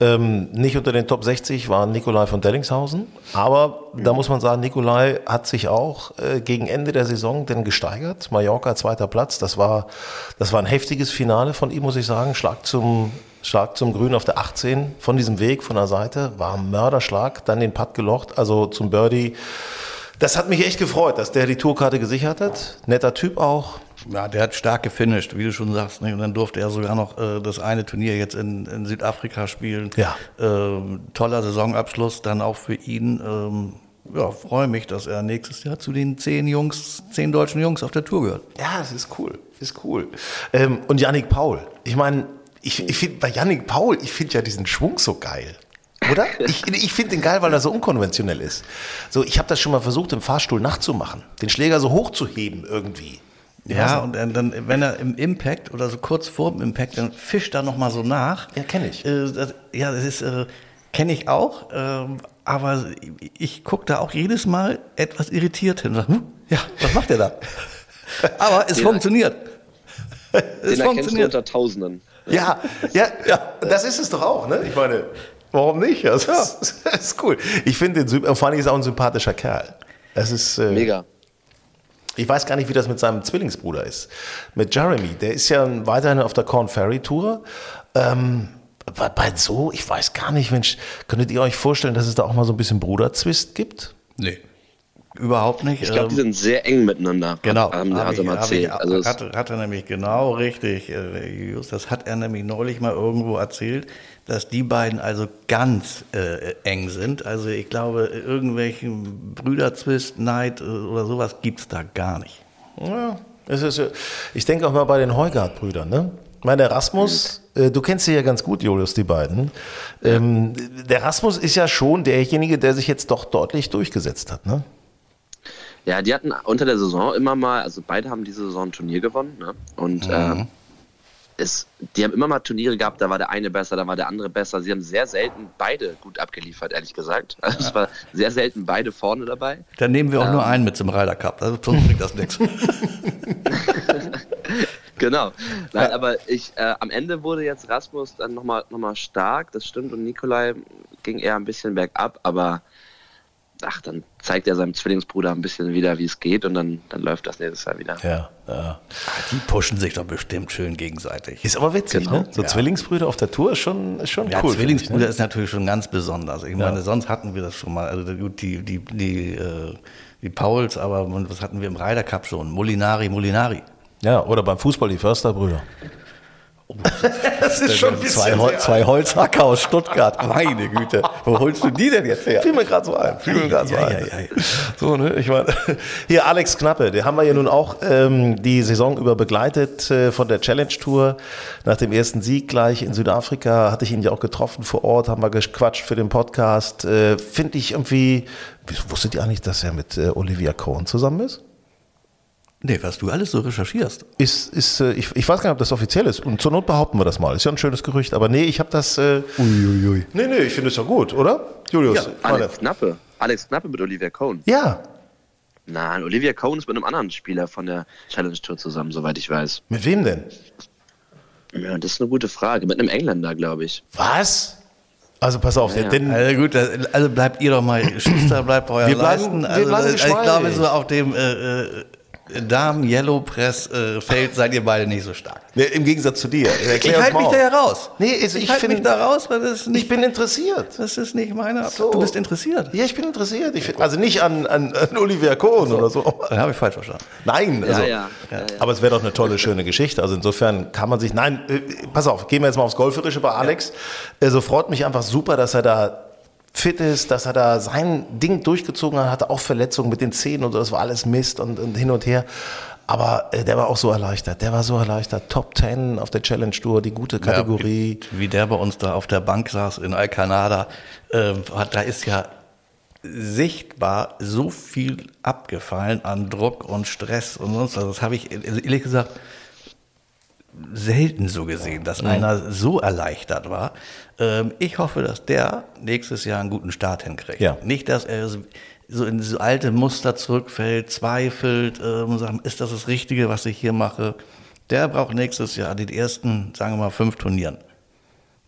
Ähm, nicht unter den Top 60 war Nikolai von Dellingshausen, aber da muss man sagen, Nikolai hat sich auch äh, gegen Ende der Saison denn gesteigert. Mallorca zweiter Platz, das war, das war ein heftiges Finale von ihm, muss ich sagen. Schlag zum, Schlag zum Grün auf der 18 von diesem Weg, von der Seite, war ein Mörderschlag, dann den Putt gelocht, also zum Birdie. Das hat mich echt gefreut, dass der die Tourkarte gesichert hat. Netter Typ auch. Ja, der hat stark gefinisht, wie du schon sagst. Ne? Und dann durfte er sogar noch äh, das eine Turnier jetzt in, in Südafrika spielen. Ja. Ähm, toller Saisonabschluss dann auch für ihn. Ähm, ja, freue mich, dass er nächstes Jahr zu den zehn Jungs, zehn deutschen Jungs auf der Tour gehört. Ja, das ist cool. Das ist cool. Ähm, und Yannick Paul. Ich meine, ich, ich finde bei Yannick Paul, ich finde ja diesen Schwung so geil. Oder? Ich, ich finde den geil, weil er so unkonventionell ist. So, ich habe das schon mal versucht, im Fahrstuhl nachzumachen. Den Schläger so hochzuheben irgendwie. Ja, und dann, dann, wenn er im Impact oder so kurz vor dem Impact, dann fischt er nochmal so nach. Ja, kenn ich. Äh, das, ja, das ist, äh, kenne ich auch, ähm, aber ich gucke da auch jedes Mal etwas irritiert hin. Hm, ja, was macht er da? <laughs> aber es Den- funktioniert. Es Den du funktioniert. unter Tausenden. Ja, ja, ja, das ist es doch auch, ne? Ich meine, warum nicht? Das, <laughs> ist, das ist cool. Ich finde den, vor allem ist er auch ein sympathischer Kerl. Das ist, äh, Mega. Ich weiß gar nicht, wie das mit seinem Zwillingsbruder ist. Mit Jeremy, der ist ja weiterhin auf der Corn Ferry Tour. Ähm, bei, bei so, ich weiß gar nicht, Mensch, könntet ihr euch vorstellen, dass es da auch mal so ein bisschen Bruderzwist gibt? Nee. Überhaupt nicht. Ich glaube, die Ähm, sind sehr eng miteinander. Genau, Haben, hab hat er ich- hab erzählt. ich- also es- hat, hat er nämlich genau richtig, äh, Just, das hat er nämlich neulich mal irgendwo erzählt, dass die beiden also ganz äh, eng sind. Also ich glaube, irgendwelchen Brüderzwist, Neid äh, oder sowas gibt's da gar nicht. Ja, es ist, äh, ich denke auch mal bei den Heugart-Brüdern, ne? Ich meine, der Rasmus, äh, du kennst sie ja ganz gut, Julius, die beiden. Ähm, der Rasmus ist ja schon derjenige, der sich jetzt doch deutlich durchgesetzt hat, ne? Ja, die hatten unter der Saison immer mal, also beide haben diese Saison ein Turnier gewonnen. Ne? Und äh, es, die haben immer mal Turniere gehabt, da war der eine besser, da war der andere besser. Sie haben sehr selten beide gut abgeliefert, ehrlich gesagt. Also <laughs> es war sehr selten beide vorne dabei. Dann nehmen wir auch nur einen mit zum Ryder Cup, also bringt das nichts. <laughs> <laughs> Genau. Nein, aber ich, äh, am Ende wurde jetzt Rasmus dann nochmal noch mal stark, das stimmt, und Nikolai ging eher ein bisschen bergab, aber ach, dann zeigt er seinem Zwillingsbruder ein bisschen wieder, wie es geht und dann, dann läuft das nächstes Jahr wieder. Ja, ja. Die pushen sich doch bestimmt schön gegenseitig. Ist aber witzig, Genau. ne? So Ja. Zwillingsbrüder auf der Tour ist schon, ist schon Ja, cool. Zwillingsbruder finde ich, ne? ist natürlich schon ganz besonders. Ich meine, sonst hatten wir das schon mal. Also gut, die, die, die, äh, die Pauls, aber was hatten wir im Ryder Cup schon? Molinari, Molinari. Ja, oder beim Fußball die Försterbrüder. <laughs> das ist schon ein Zwei, Hol zwei Holzhacker aus Stuttgart. Meine Güte. Wo holst du die denn jetzt her? Fiel mir gerade so ein. Fiel mir gerade so ein. So, ne? Ich meine, <laughs> hier Alex Knappe, den haben wir ja nun auch ähm, die Saison über begleitet äh, von der Challenge Tour. Nach dem ersten Sieg gleich in Südafrika hatte ich ihn ja auch getroffen vor Ort, haben wir gequatscht für den Podcast. Äh, Finde ich irgendwie, wusstet ihr eigentlich, dass er mit äh, Olivia Cohen zusammen ist? Nee, was du alles so recherchierst. Ist, ist äh, ich, ich weiß gar nicht, ob das offiziell ist. Und zur Not behaupten wir das mal. Ist ja ein schönes Gerücht. Aber nee, ich habe das. Äh, Uiuiui. nee, nee, ich finde es ja gut, oder? Julius? Ja, Alex Knappe. Alex Knappe mit Olivia Cohn. ja. Nein, Olivia Cohn ist mit einem anderen Spieler von der Challenge Tour zusammen, soweit ich weiß. Mit wem denn? Ja, das ist eine gute Frage. Mit einem Engländer, glaube ich. Was? Also pass auf, Ja. denn Also gut, also bleibt ihr doch mal Schuster, bleibt euer Wir bleiben- Leisten. wir Also, bleiben äh, ich glaube, so auf dem äh, Damen Yellow Press äh, Feld seid ihr beide nicht so stark. Ja, Im Gegensatz zu dir. Erklär ich halte mich da ja raus. Nee, ich, ich halte mich da raus, weil das ist Ich nicht, bin interessiert. das ist nicht meine. So. Du bist interessiert. Ja, ich bin interessiert. Ich find, also nicht an, an, an Olivia Cohn oder so. Dann habe ich falsch verstanden. Nein, also, ja, ja, ja. aber es wäre doch eine tolle, schöne Geschichte. Also insofern kann man sich, nein, äh, pass auf, gehen wir jetzt mal aufs Golferische bei Alex. Also freut mich einfach super, dass er da fit ist, dass er da sein Ding durchgezogen hat, hatte auch Verletzungen mit den Zähnen und so, das war alles Mist und, und hin und her. Aber äh, der war auch so erleichtert, der war so erleichtert. Top 10 auf der Challenge Tour, die gute Kategorie. Ja, wie, der bei uns da auf der Bank saß in Alcanada, hat, da ist ja sichtbar so viel abgefallen an Druck und Stress und sonst was. Das habe ich also ehrlich gesagt selten so gesehen, dass Mhm. einer so erleichtert war. Ähm, ich hoffe, dass der nächstes Jahr einen guten Start hinkriegt. Ja. Nicht, dass er so- in so alte Muster zurückfällt, zweifelt, ähm, sagt, ist das das Richtige, was ich hier mache? Der braucht nächstes Jahr die ersten, sagen wir mal, fünf Turnieren.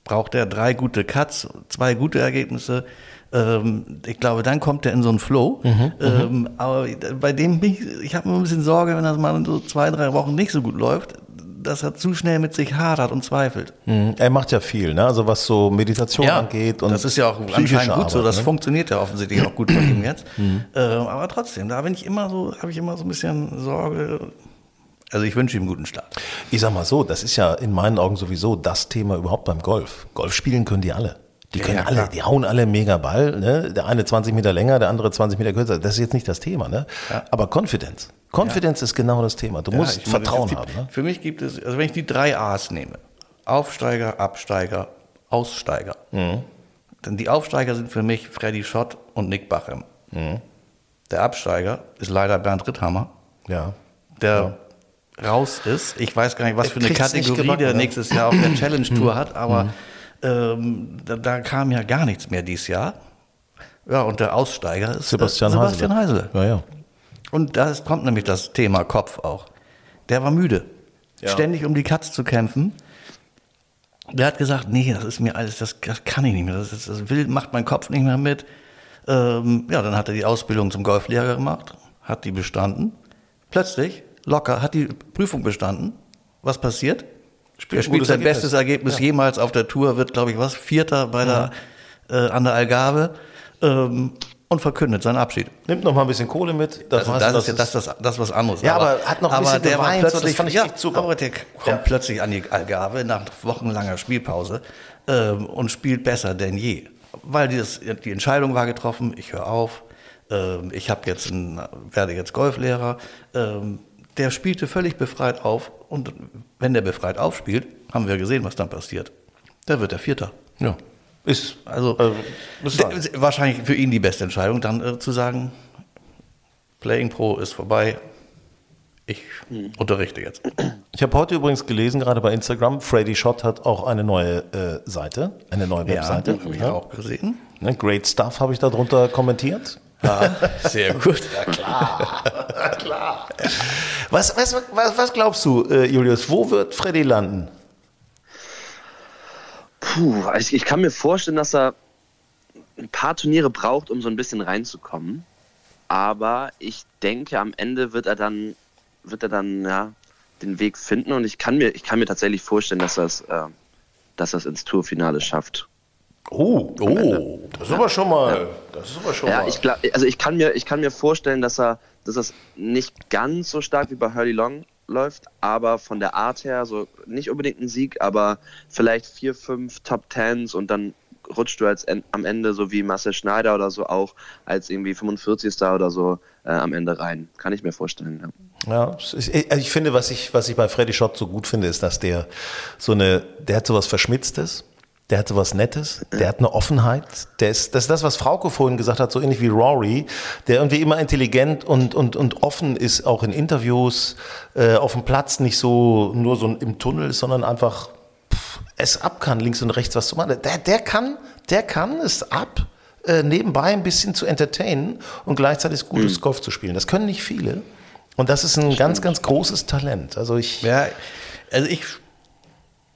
Braucht er drei gute Cuts, zwei gute Ergebnisse. Ähm, ich glaube, dann kommt er in so einen Flow. ähm, aber bei dem bin ich, ich habe immer ein bisschen Sorge, wenn das mal so zwei, drei Wochen nicht so gut läuft, dass er zu schnell mit sich hadert und zweifelt. Mhm. Er macht ja viel, ne? also was so Meditation angeht. Und das ist ja auch anscheinend gut so. Arbeit, Das ne? funktioniert ja offensichtlich auch gut von ihm jetzt. Ähm, aber trotzdem, da bin ich immer so, habe ich immer so ein bisschen Sorge. Also ich wünsche ihm einen guten Start. Ich sag mal so, das ist ja in meinen Augen sowieso das Thema überhaupt beim Golf. Golf spielen können die alle. Die Ja, können ja, alle, die hauen alle mega Ball. Ne? Der eine 20 Meter länger, der andere 20 Meter kürzer. Das ist jetzt nicht das Thema. Ne? Aber Confidence. Confidence ist genau das Thema. Du musst Ja, meine, Vertrauen gibt- haben. Ne? Für mich gibt es, also wenn ich die drei A's nehme, Aufsteiger, Absteiger, Aussteiger, Mhm. dann die Aufsteiger sind für mich Freddy Schott und Nick Bachem. Mhm. Der Absteiger ist leider Bernd Ritthammer, Ja. der raus ist. Ich weiß gar nicht, was für eine Kategorie gebacken, der ne? nächstes Jahr auf der <clears throat> Challenge Tour hat, aber ähm, da, da kam ja gar nichts mehr dieses Jahr. Ja, und der Aussteiger ist Sebastian, äh, Sebastian Heisele. Ja, ja. Und da kommt nämlich das Thema Kopf auch. Der war müde, Ja. ständig um die Katz zu kämpfen. Der hat gesagt, nee, das ist mir alles, das, das kann ich nicht mehr, das, ist, das will, macht mein Kopf nicht mehr mit. Ähm, ja, dann hat er die Ausbildung zum Golflehrer gemacht, hat die bestanden. Plötzlich, locker, hat die Prüfung bestanden. Was passiert? Spielt ein er spielt sein Ergebnis. bestes Ergebnis jemals auf der Tour, wird, glaube ich, was, Vierter bei der, äh, an der Algarve ähm, und verkündet seinen Abschied. Nimmt noch mal ein bisschen Kohle mit. Das, Also das du, ist ja das, das, das was anderes. Ja, aber hat noch ein bisschen der war geweint, so, das plötzlich, fand ich ja, super. aber der kommt Ja. plötzlich an die Algarve nach wochenlanger Spielpause ähm, und spielt besser denn je. Weil dieses, die Entscheidung war getroffen, ich höre auf, ähm, ich habe jetzt einen, werde jetzt Golflehrer. Ähm, der spielte völlig befreit auf und wenn der befreit aufspielt, haben wir gesehen, was dann passiert. Da wird er Vierter. ja. Ist, Also äh, ist wahrscheinlich für ihn die beste Entscheidung, dann äh, zu sagen, Playing Pro ist vorbei, ich unterrichte jetzt. Ich habe heute übrigens gelesen, gerade bei Instagram, Freddy Schott hat auch eine neue äh, Seite, eine neue Webseite. habe ich auch gesehen. Ne, Great Stuff habe ich darunter kommentiert. Sehr gut. Was, was, was, was glaubst du, äh, Julius, wo wird Freddy landen? Puh, also ich, ich kann mir vorstellen, dass er ein paar Turniere braucht, um so ein bisschen reinzukommen. Aber ich denke, am Ende wird er dann, wird er dann ja, den Weg finden und ich kann mir, ich kann mir tatsächlich vorstellen, dass das, äh, dass das ins Tourfinale schafft. Oh, oh, das ist aber schon mal, ja. das ist aber schon ja, mal. Ich glaub, also ich kann mir, ich kann mir vorstellen, dass er, dass das nicht ganz so stark wie bei Hurley Long läuft, aber von der Art her so nicht unbedingt ein Sieg, aber vielleicht vier, fünf Top Tens und dann rutscht du als am Ende so wie Marcel Schneider oder so auch als irgendwie 45. oder so äh, am Ende rein. Kann ich mir vorstellen. Ja, ja also ich finde, was ich, was ich bei Freddy Schott so gut finde, ist, dass der so eine, der hat sowas Verschmitztes der hat so was Nettes, der hat eine Offenheit. Der ist, das ist das, was Frauke vorhin gesagt hat, so ähnlich wie Rory, der irgendwie immer intelligent und, und, und offen ist, auch in Interviews, äh, auf dem Platz, nicht so nur so im Tunnel, sondern einfach pff, es ab kann, links und rechts was zu machen. Der, der kann, der kann es ab, äh, nebenbei ein bisschen zu entertainen und gleichzeitig gutes mhm. Golf zu spielen. Das können nicht viele. Und das ist ein Stimmt. ganz, ganz großes Talent. Also ich. Ja, also ich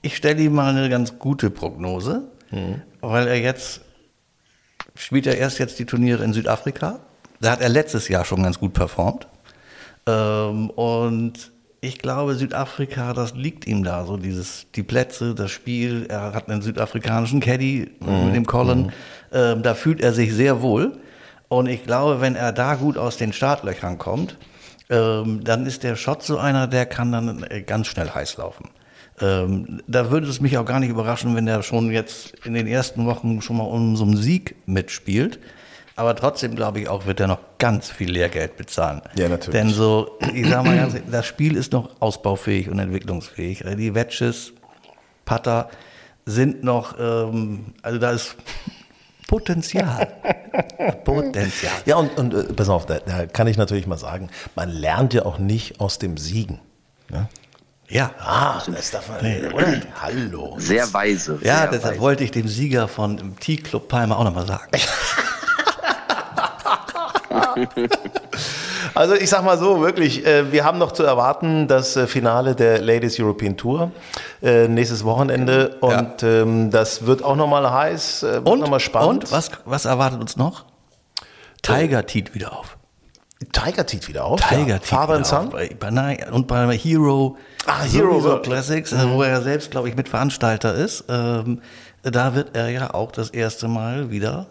ich stelle ihm mal eine ganz gute Prognose, mhm. weil er jetzt spielt er erst jetzt die Turniere in Südafrika. Da hat er letztes Jahr schon ganz gut performt. Ähm, und ich glaube, Südafrika, das liegt ihm da, so dieses, die Plätze, das Spiel. Er hat einen südafrikanischen Caddy mhm. mit dem Colin. Mhm. Ähm, da fühlt er sich sehr wohl. Und ich glaube, wenn er da gut aus den Startlöchern kommt, ähm, dann ist der Shot so einer, der kann dann äh, ganz schnell heiß laufen. Ähm, da würde es mich auch gar nicht überraschen, wenn er schon jetzt in den ersten Wochen schon mal um so einen Sieg mitspielt. Aber trotzdem glaube ich auch, wird er noch ganz viel Lehrgeld bezahlen. Ja, natürlich. Denn so, ich sage mal ganz, das Spiel ist noch ausbaufähig und entwicklungsfähig. Die Wedges, Putter sind noch, ähm, also da ist Potenzial. <laughs> Potenzial. Ja, und, und äh, pass auf, da, da, kann ich natürlich mal sagen, man lernt ja auch nicht aus dem Siegen. Ja? Ja. Ah, das darf man. Nee. Oder? Hallo. Sehr weise. Ja, sehr deshalb weise. wollte ich dem Sieger von dem T-Club Palmer auch nochmal sagen. <laughs> Also ich sag mal so, wirklich, äh, wir haben noch zu erwarten das äh, Finale der Ladies European Tour äh, nächstes Wochenende und ja. ähm, das wird auch nochmal heiß, wird und, nochmal spannend. Und was, was erwartet uns noch? Tiger Teat wieder auf. Tiger Teat wieder auf? Tiger ja. Father and Son? Bei, bei, und bei Hero, ah, Hero so Classics, mhm. wo er selbst, glaube ich, Mitveranstalter ist. Ähm, da wird er ja auch das erste Mal wieder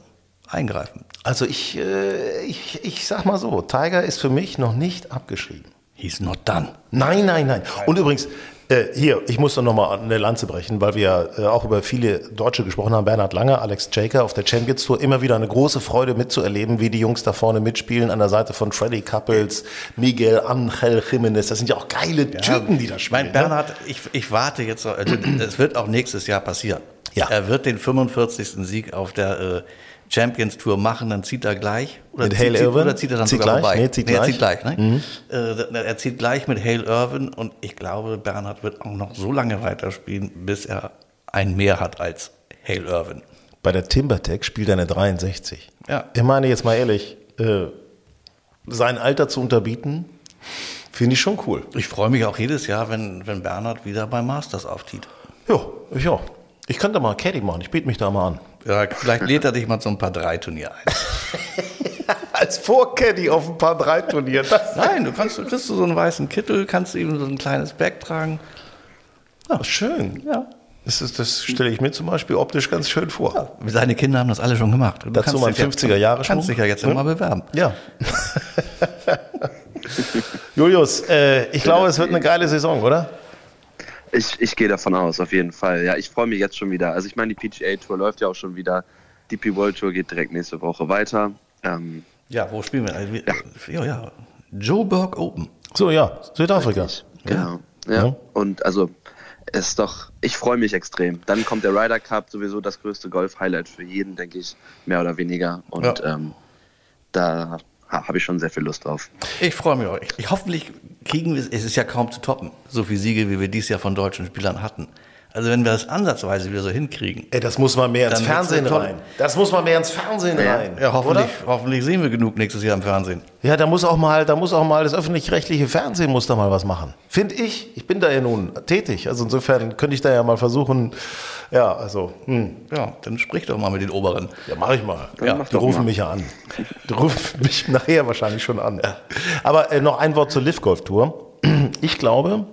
eingreifen. Also ich, äh, ich, ich sag mal so, Tiger ist für mich noch nicht abgeschrieben. He's not done. Nein, nein, nein. Und übrigens, äh, hier, ich muss doch nochmal eine Lanze brechen, weil wir äh, auch über viele Deutsche gesprochen haben. Bernhard Langer, Alex Jaker auf der Champions Tour. Immer wieder eine große Freude mitzuerleben, wie die Jungs da vorne mitspielen an der Seite von Freddy Couples, Miguel Angel Jimenez. Das sind ja auch geile ja, Typen, die da spielen. Mein ne? Bernhard, ich, ich warte jetzt, also, <clears throat> es wird auch nächstes Jahr passieren. Ja. Er wird den 45. Sieg auf der äh, Champions Tour machen, dann zieht er gleich. Oder mit Hale Irvin? Oder zieht er dann zieht sogar gleich? vorbei? Nee, zieht nee, gleich. Er zieht gleich ne? Mhm. Äh, er zieht gleich mit Hale Irvin und ich glaube, Bernhard wird auch noch so lange weiterspielen, bis er ein mehr hat als Hale Irvin. Bei der Timbertech spielt er eine 63. Ja. Ich meine jetzt mal ehrlich, äh, sein Alter zu unterbieten, finde ich schon cool. Ich freue mich auch jedes Jahr, wenn, wenn Bernhard wieder beim Masters auftritt. Ja, ich auch. Ich könnte mal Caddy machen, ich biete mich da mal an. Ja, vielleicht lädt er dich mal zu ein paar Drei-Turnier ein. Als Vorcaddy auf ein paar Drei-Turnier. Nein, du kannst, du kriegst so einen weißen Kittel, kannst eben so ein kleines Bag tragen. Ja, schön. Ja. Das, ist, das stelle ich mir zum Beispiel optisch ganz schön vor. Ja, seine Kinder haben das alle schon gemacht. Du Dazu mal 50er Jahre Du kannst dich ja jetzt hm? mal bewerben. Ja. <laughs> Julius, äh, ich glaube, es wird eine geile Saison, oder? Ich, ich gehe davon aus, auf jeden Fall. Ja, ich freue mich jetzt schon wieder. Also ich meine, die PGA Tour läuft ja auch schon wieder. Die P World Tour geht direkt nächste Woche weiter. Ähm, ja, wo spielen wir? Also, ja. ja, ja. Joburg Open. So, ja, Südafrika. Genau. Ja. ja. Und also es ist doch, ich freue mich extrem. Dann kommt der Ryder Cup, sowieso das größte Golf-Highlight für jeden, denke ich, mehr oder weniger. Und ja. ähm, da habe ich schon sehr viel Lust drauf. Ich freue mich auch. Ich, hoffentlich kriegen wir es, es ist ja kaum zu toppen, so viele Siege, wie wir dieses Jahr von deutschen Spielern hatten. Also wenn wir das ansatzweise wieder so hinkriegen. Ey, das muss man mehr ins Fernsehen rein. Das muss man mehr ins Fernsehen ja. rein. Ja, hoffentlich, hoffentlich sehen wir genug nächstes Jahr im Fernsehen. Ja, da muss auch mal, da muss auch mal das öffentlich-rechtliche Fernsehen muss da mal was machen. Finde ich. Ich bin da ja nun tätig. Also insofern könnte ich da ja mal versuchen. Ja, also. Hm. Ja, dann sprich doch mal mit den Oberen. Ja, mach ich mal. Ja, die rufen mal. mich ja an. Die rufen <laughs> mich nachher wahrscheinlich schon an. Ja. Aber äh, noch ein Wort zur Lift Golf Tour. Ich glaube,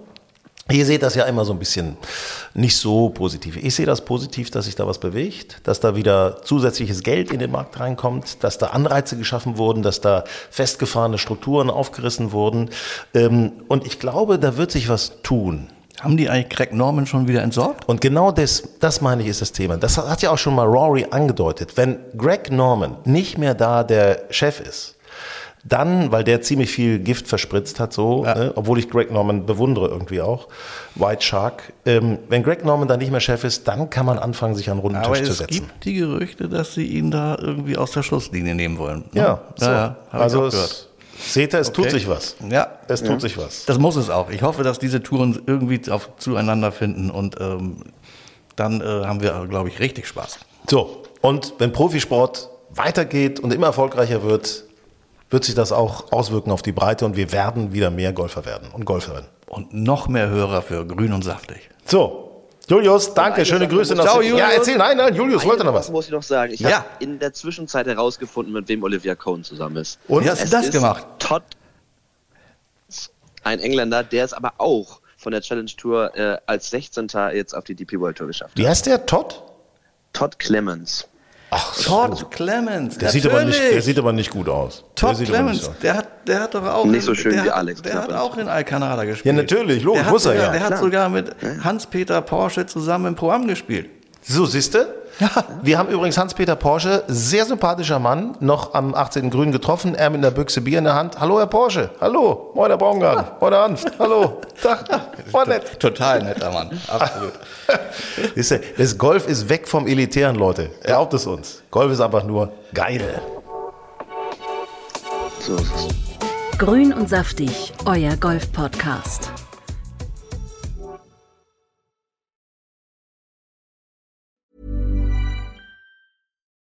Ihr seht das ja immer so ein bisschen nicht so positiv. Ich sehe das positiv, dass sich da was bewegt, dass da wieder zusätzliches Geld in den Markt reinkommt, dass da Anreize geschaffen wurden, dass da festgefahrene Strukturen aufgerissen wurden. Ähm, und ich glaube, da wird sich was tun. Haben die eigentlich Greg Norman schon wieder entsorgt? Und genau das, das meine ich, ist das Thema. Das hat ja auch schon mal Rory angedeutet. Wenn Greg Norman nicht mehr da der Chef ist, dann, weil der ziemlich viel Gift verspritzt hat, so, ja. ne, obwohl ich Greg Norman bewundere irgendwie auch, White Shark. Ähm, wenn Greg Norman dann nicht mehr Chef ist, dann kann man anfangen, sich an einen runden Aber Tisch zu setzen. es gibt die Gerüchte, dass sie ihn da irgendwie aus der Schlusslinie nehmen wollen. Ne? Ja, so. ja, also es, seht ihr, es okay. tut sich was. Ja, es tut sich was. Das muss es auch. Ich hoffe, dass diese Touren irgendwie auf, zueinander finden und ähm, dann äh, haben wir, glaube ich, richtig Spaß. So, und wenn Profisport weitergeht und immer erfolgreicher wird, wird sich das auch auswirken auf die Breite und wir werden wieder mehr Golfer werden und Golferinnen. Und noch mehr Hörer für Grün und Saftig. So, Julius, danke, schöne Grüße noch. Ciao, Julius. Ja, erzähl, nein, nein, Julius wollte noch was. muss ich noch sagen. Ich ja. habe in der Zwischenzeit herausgefunden, mit wem Olivia Cohn zusammen ist. Und wie hast du das gemacht? Todd, ein Engländer, der es aber auch von der Challenge Tour äh, als 16. jetzt auf die DP World Tour geschafft hat. Wie heißt der? Todd? Todd Clemens. Ach, Todd so. Clemens. Der sieht, aber nicht, der sieht aber nicht gut aus. Todd Clemens, so. der, hat, der hat doch auch. Nicht so schön wie Alex. Der hat auch in Alcanada gespielt. Ja, natürlich, logisch, muss er ja. Der hat sogar mit Hans-Peter Porsche zusammen im Programm gespielt. So, siehste? Ja. Wir haben übrigens Hans-Peter Porsche, sehr sympathischer Mann, noch am 18. Grün getroffen, er mit einer Büchse Bier in der Hand. Hallo, Herr Porsche. Hallo. Moin, Herr Baumgart. Ja. Moin, Herr Hanf. Hallo. Tag. War nett. Total netter Mann. Absolut. <laughs> das Golf ist weg vom Elitären, Leute. Glaubt es uns. Golf ist einfach nur geil. So Grün und saftig, euer Golf-Podcast.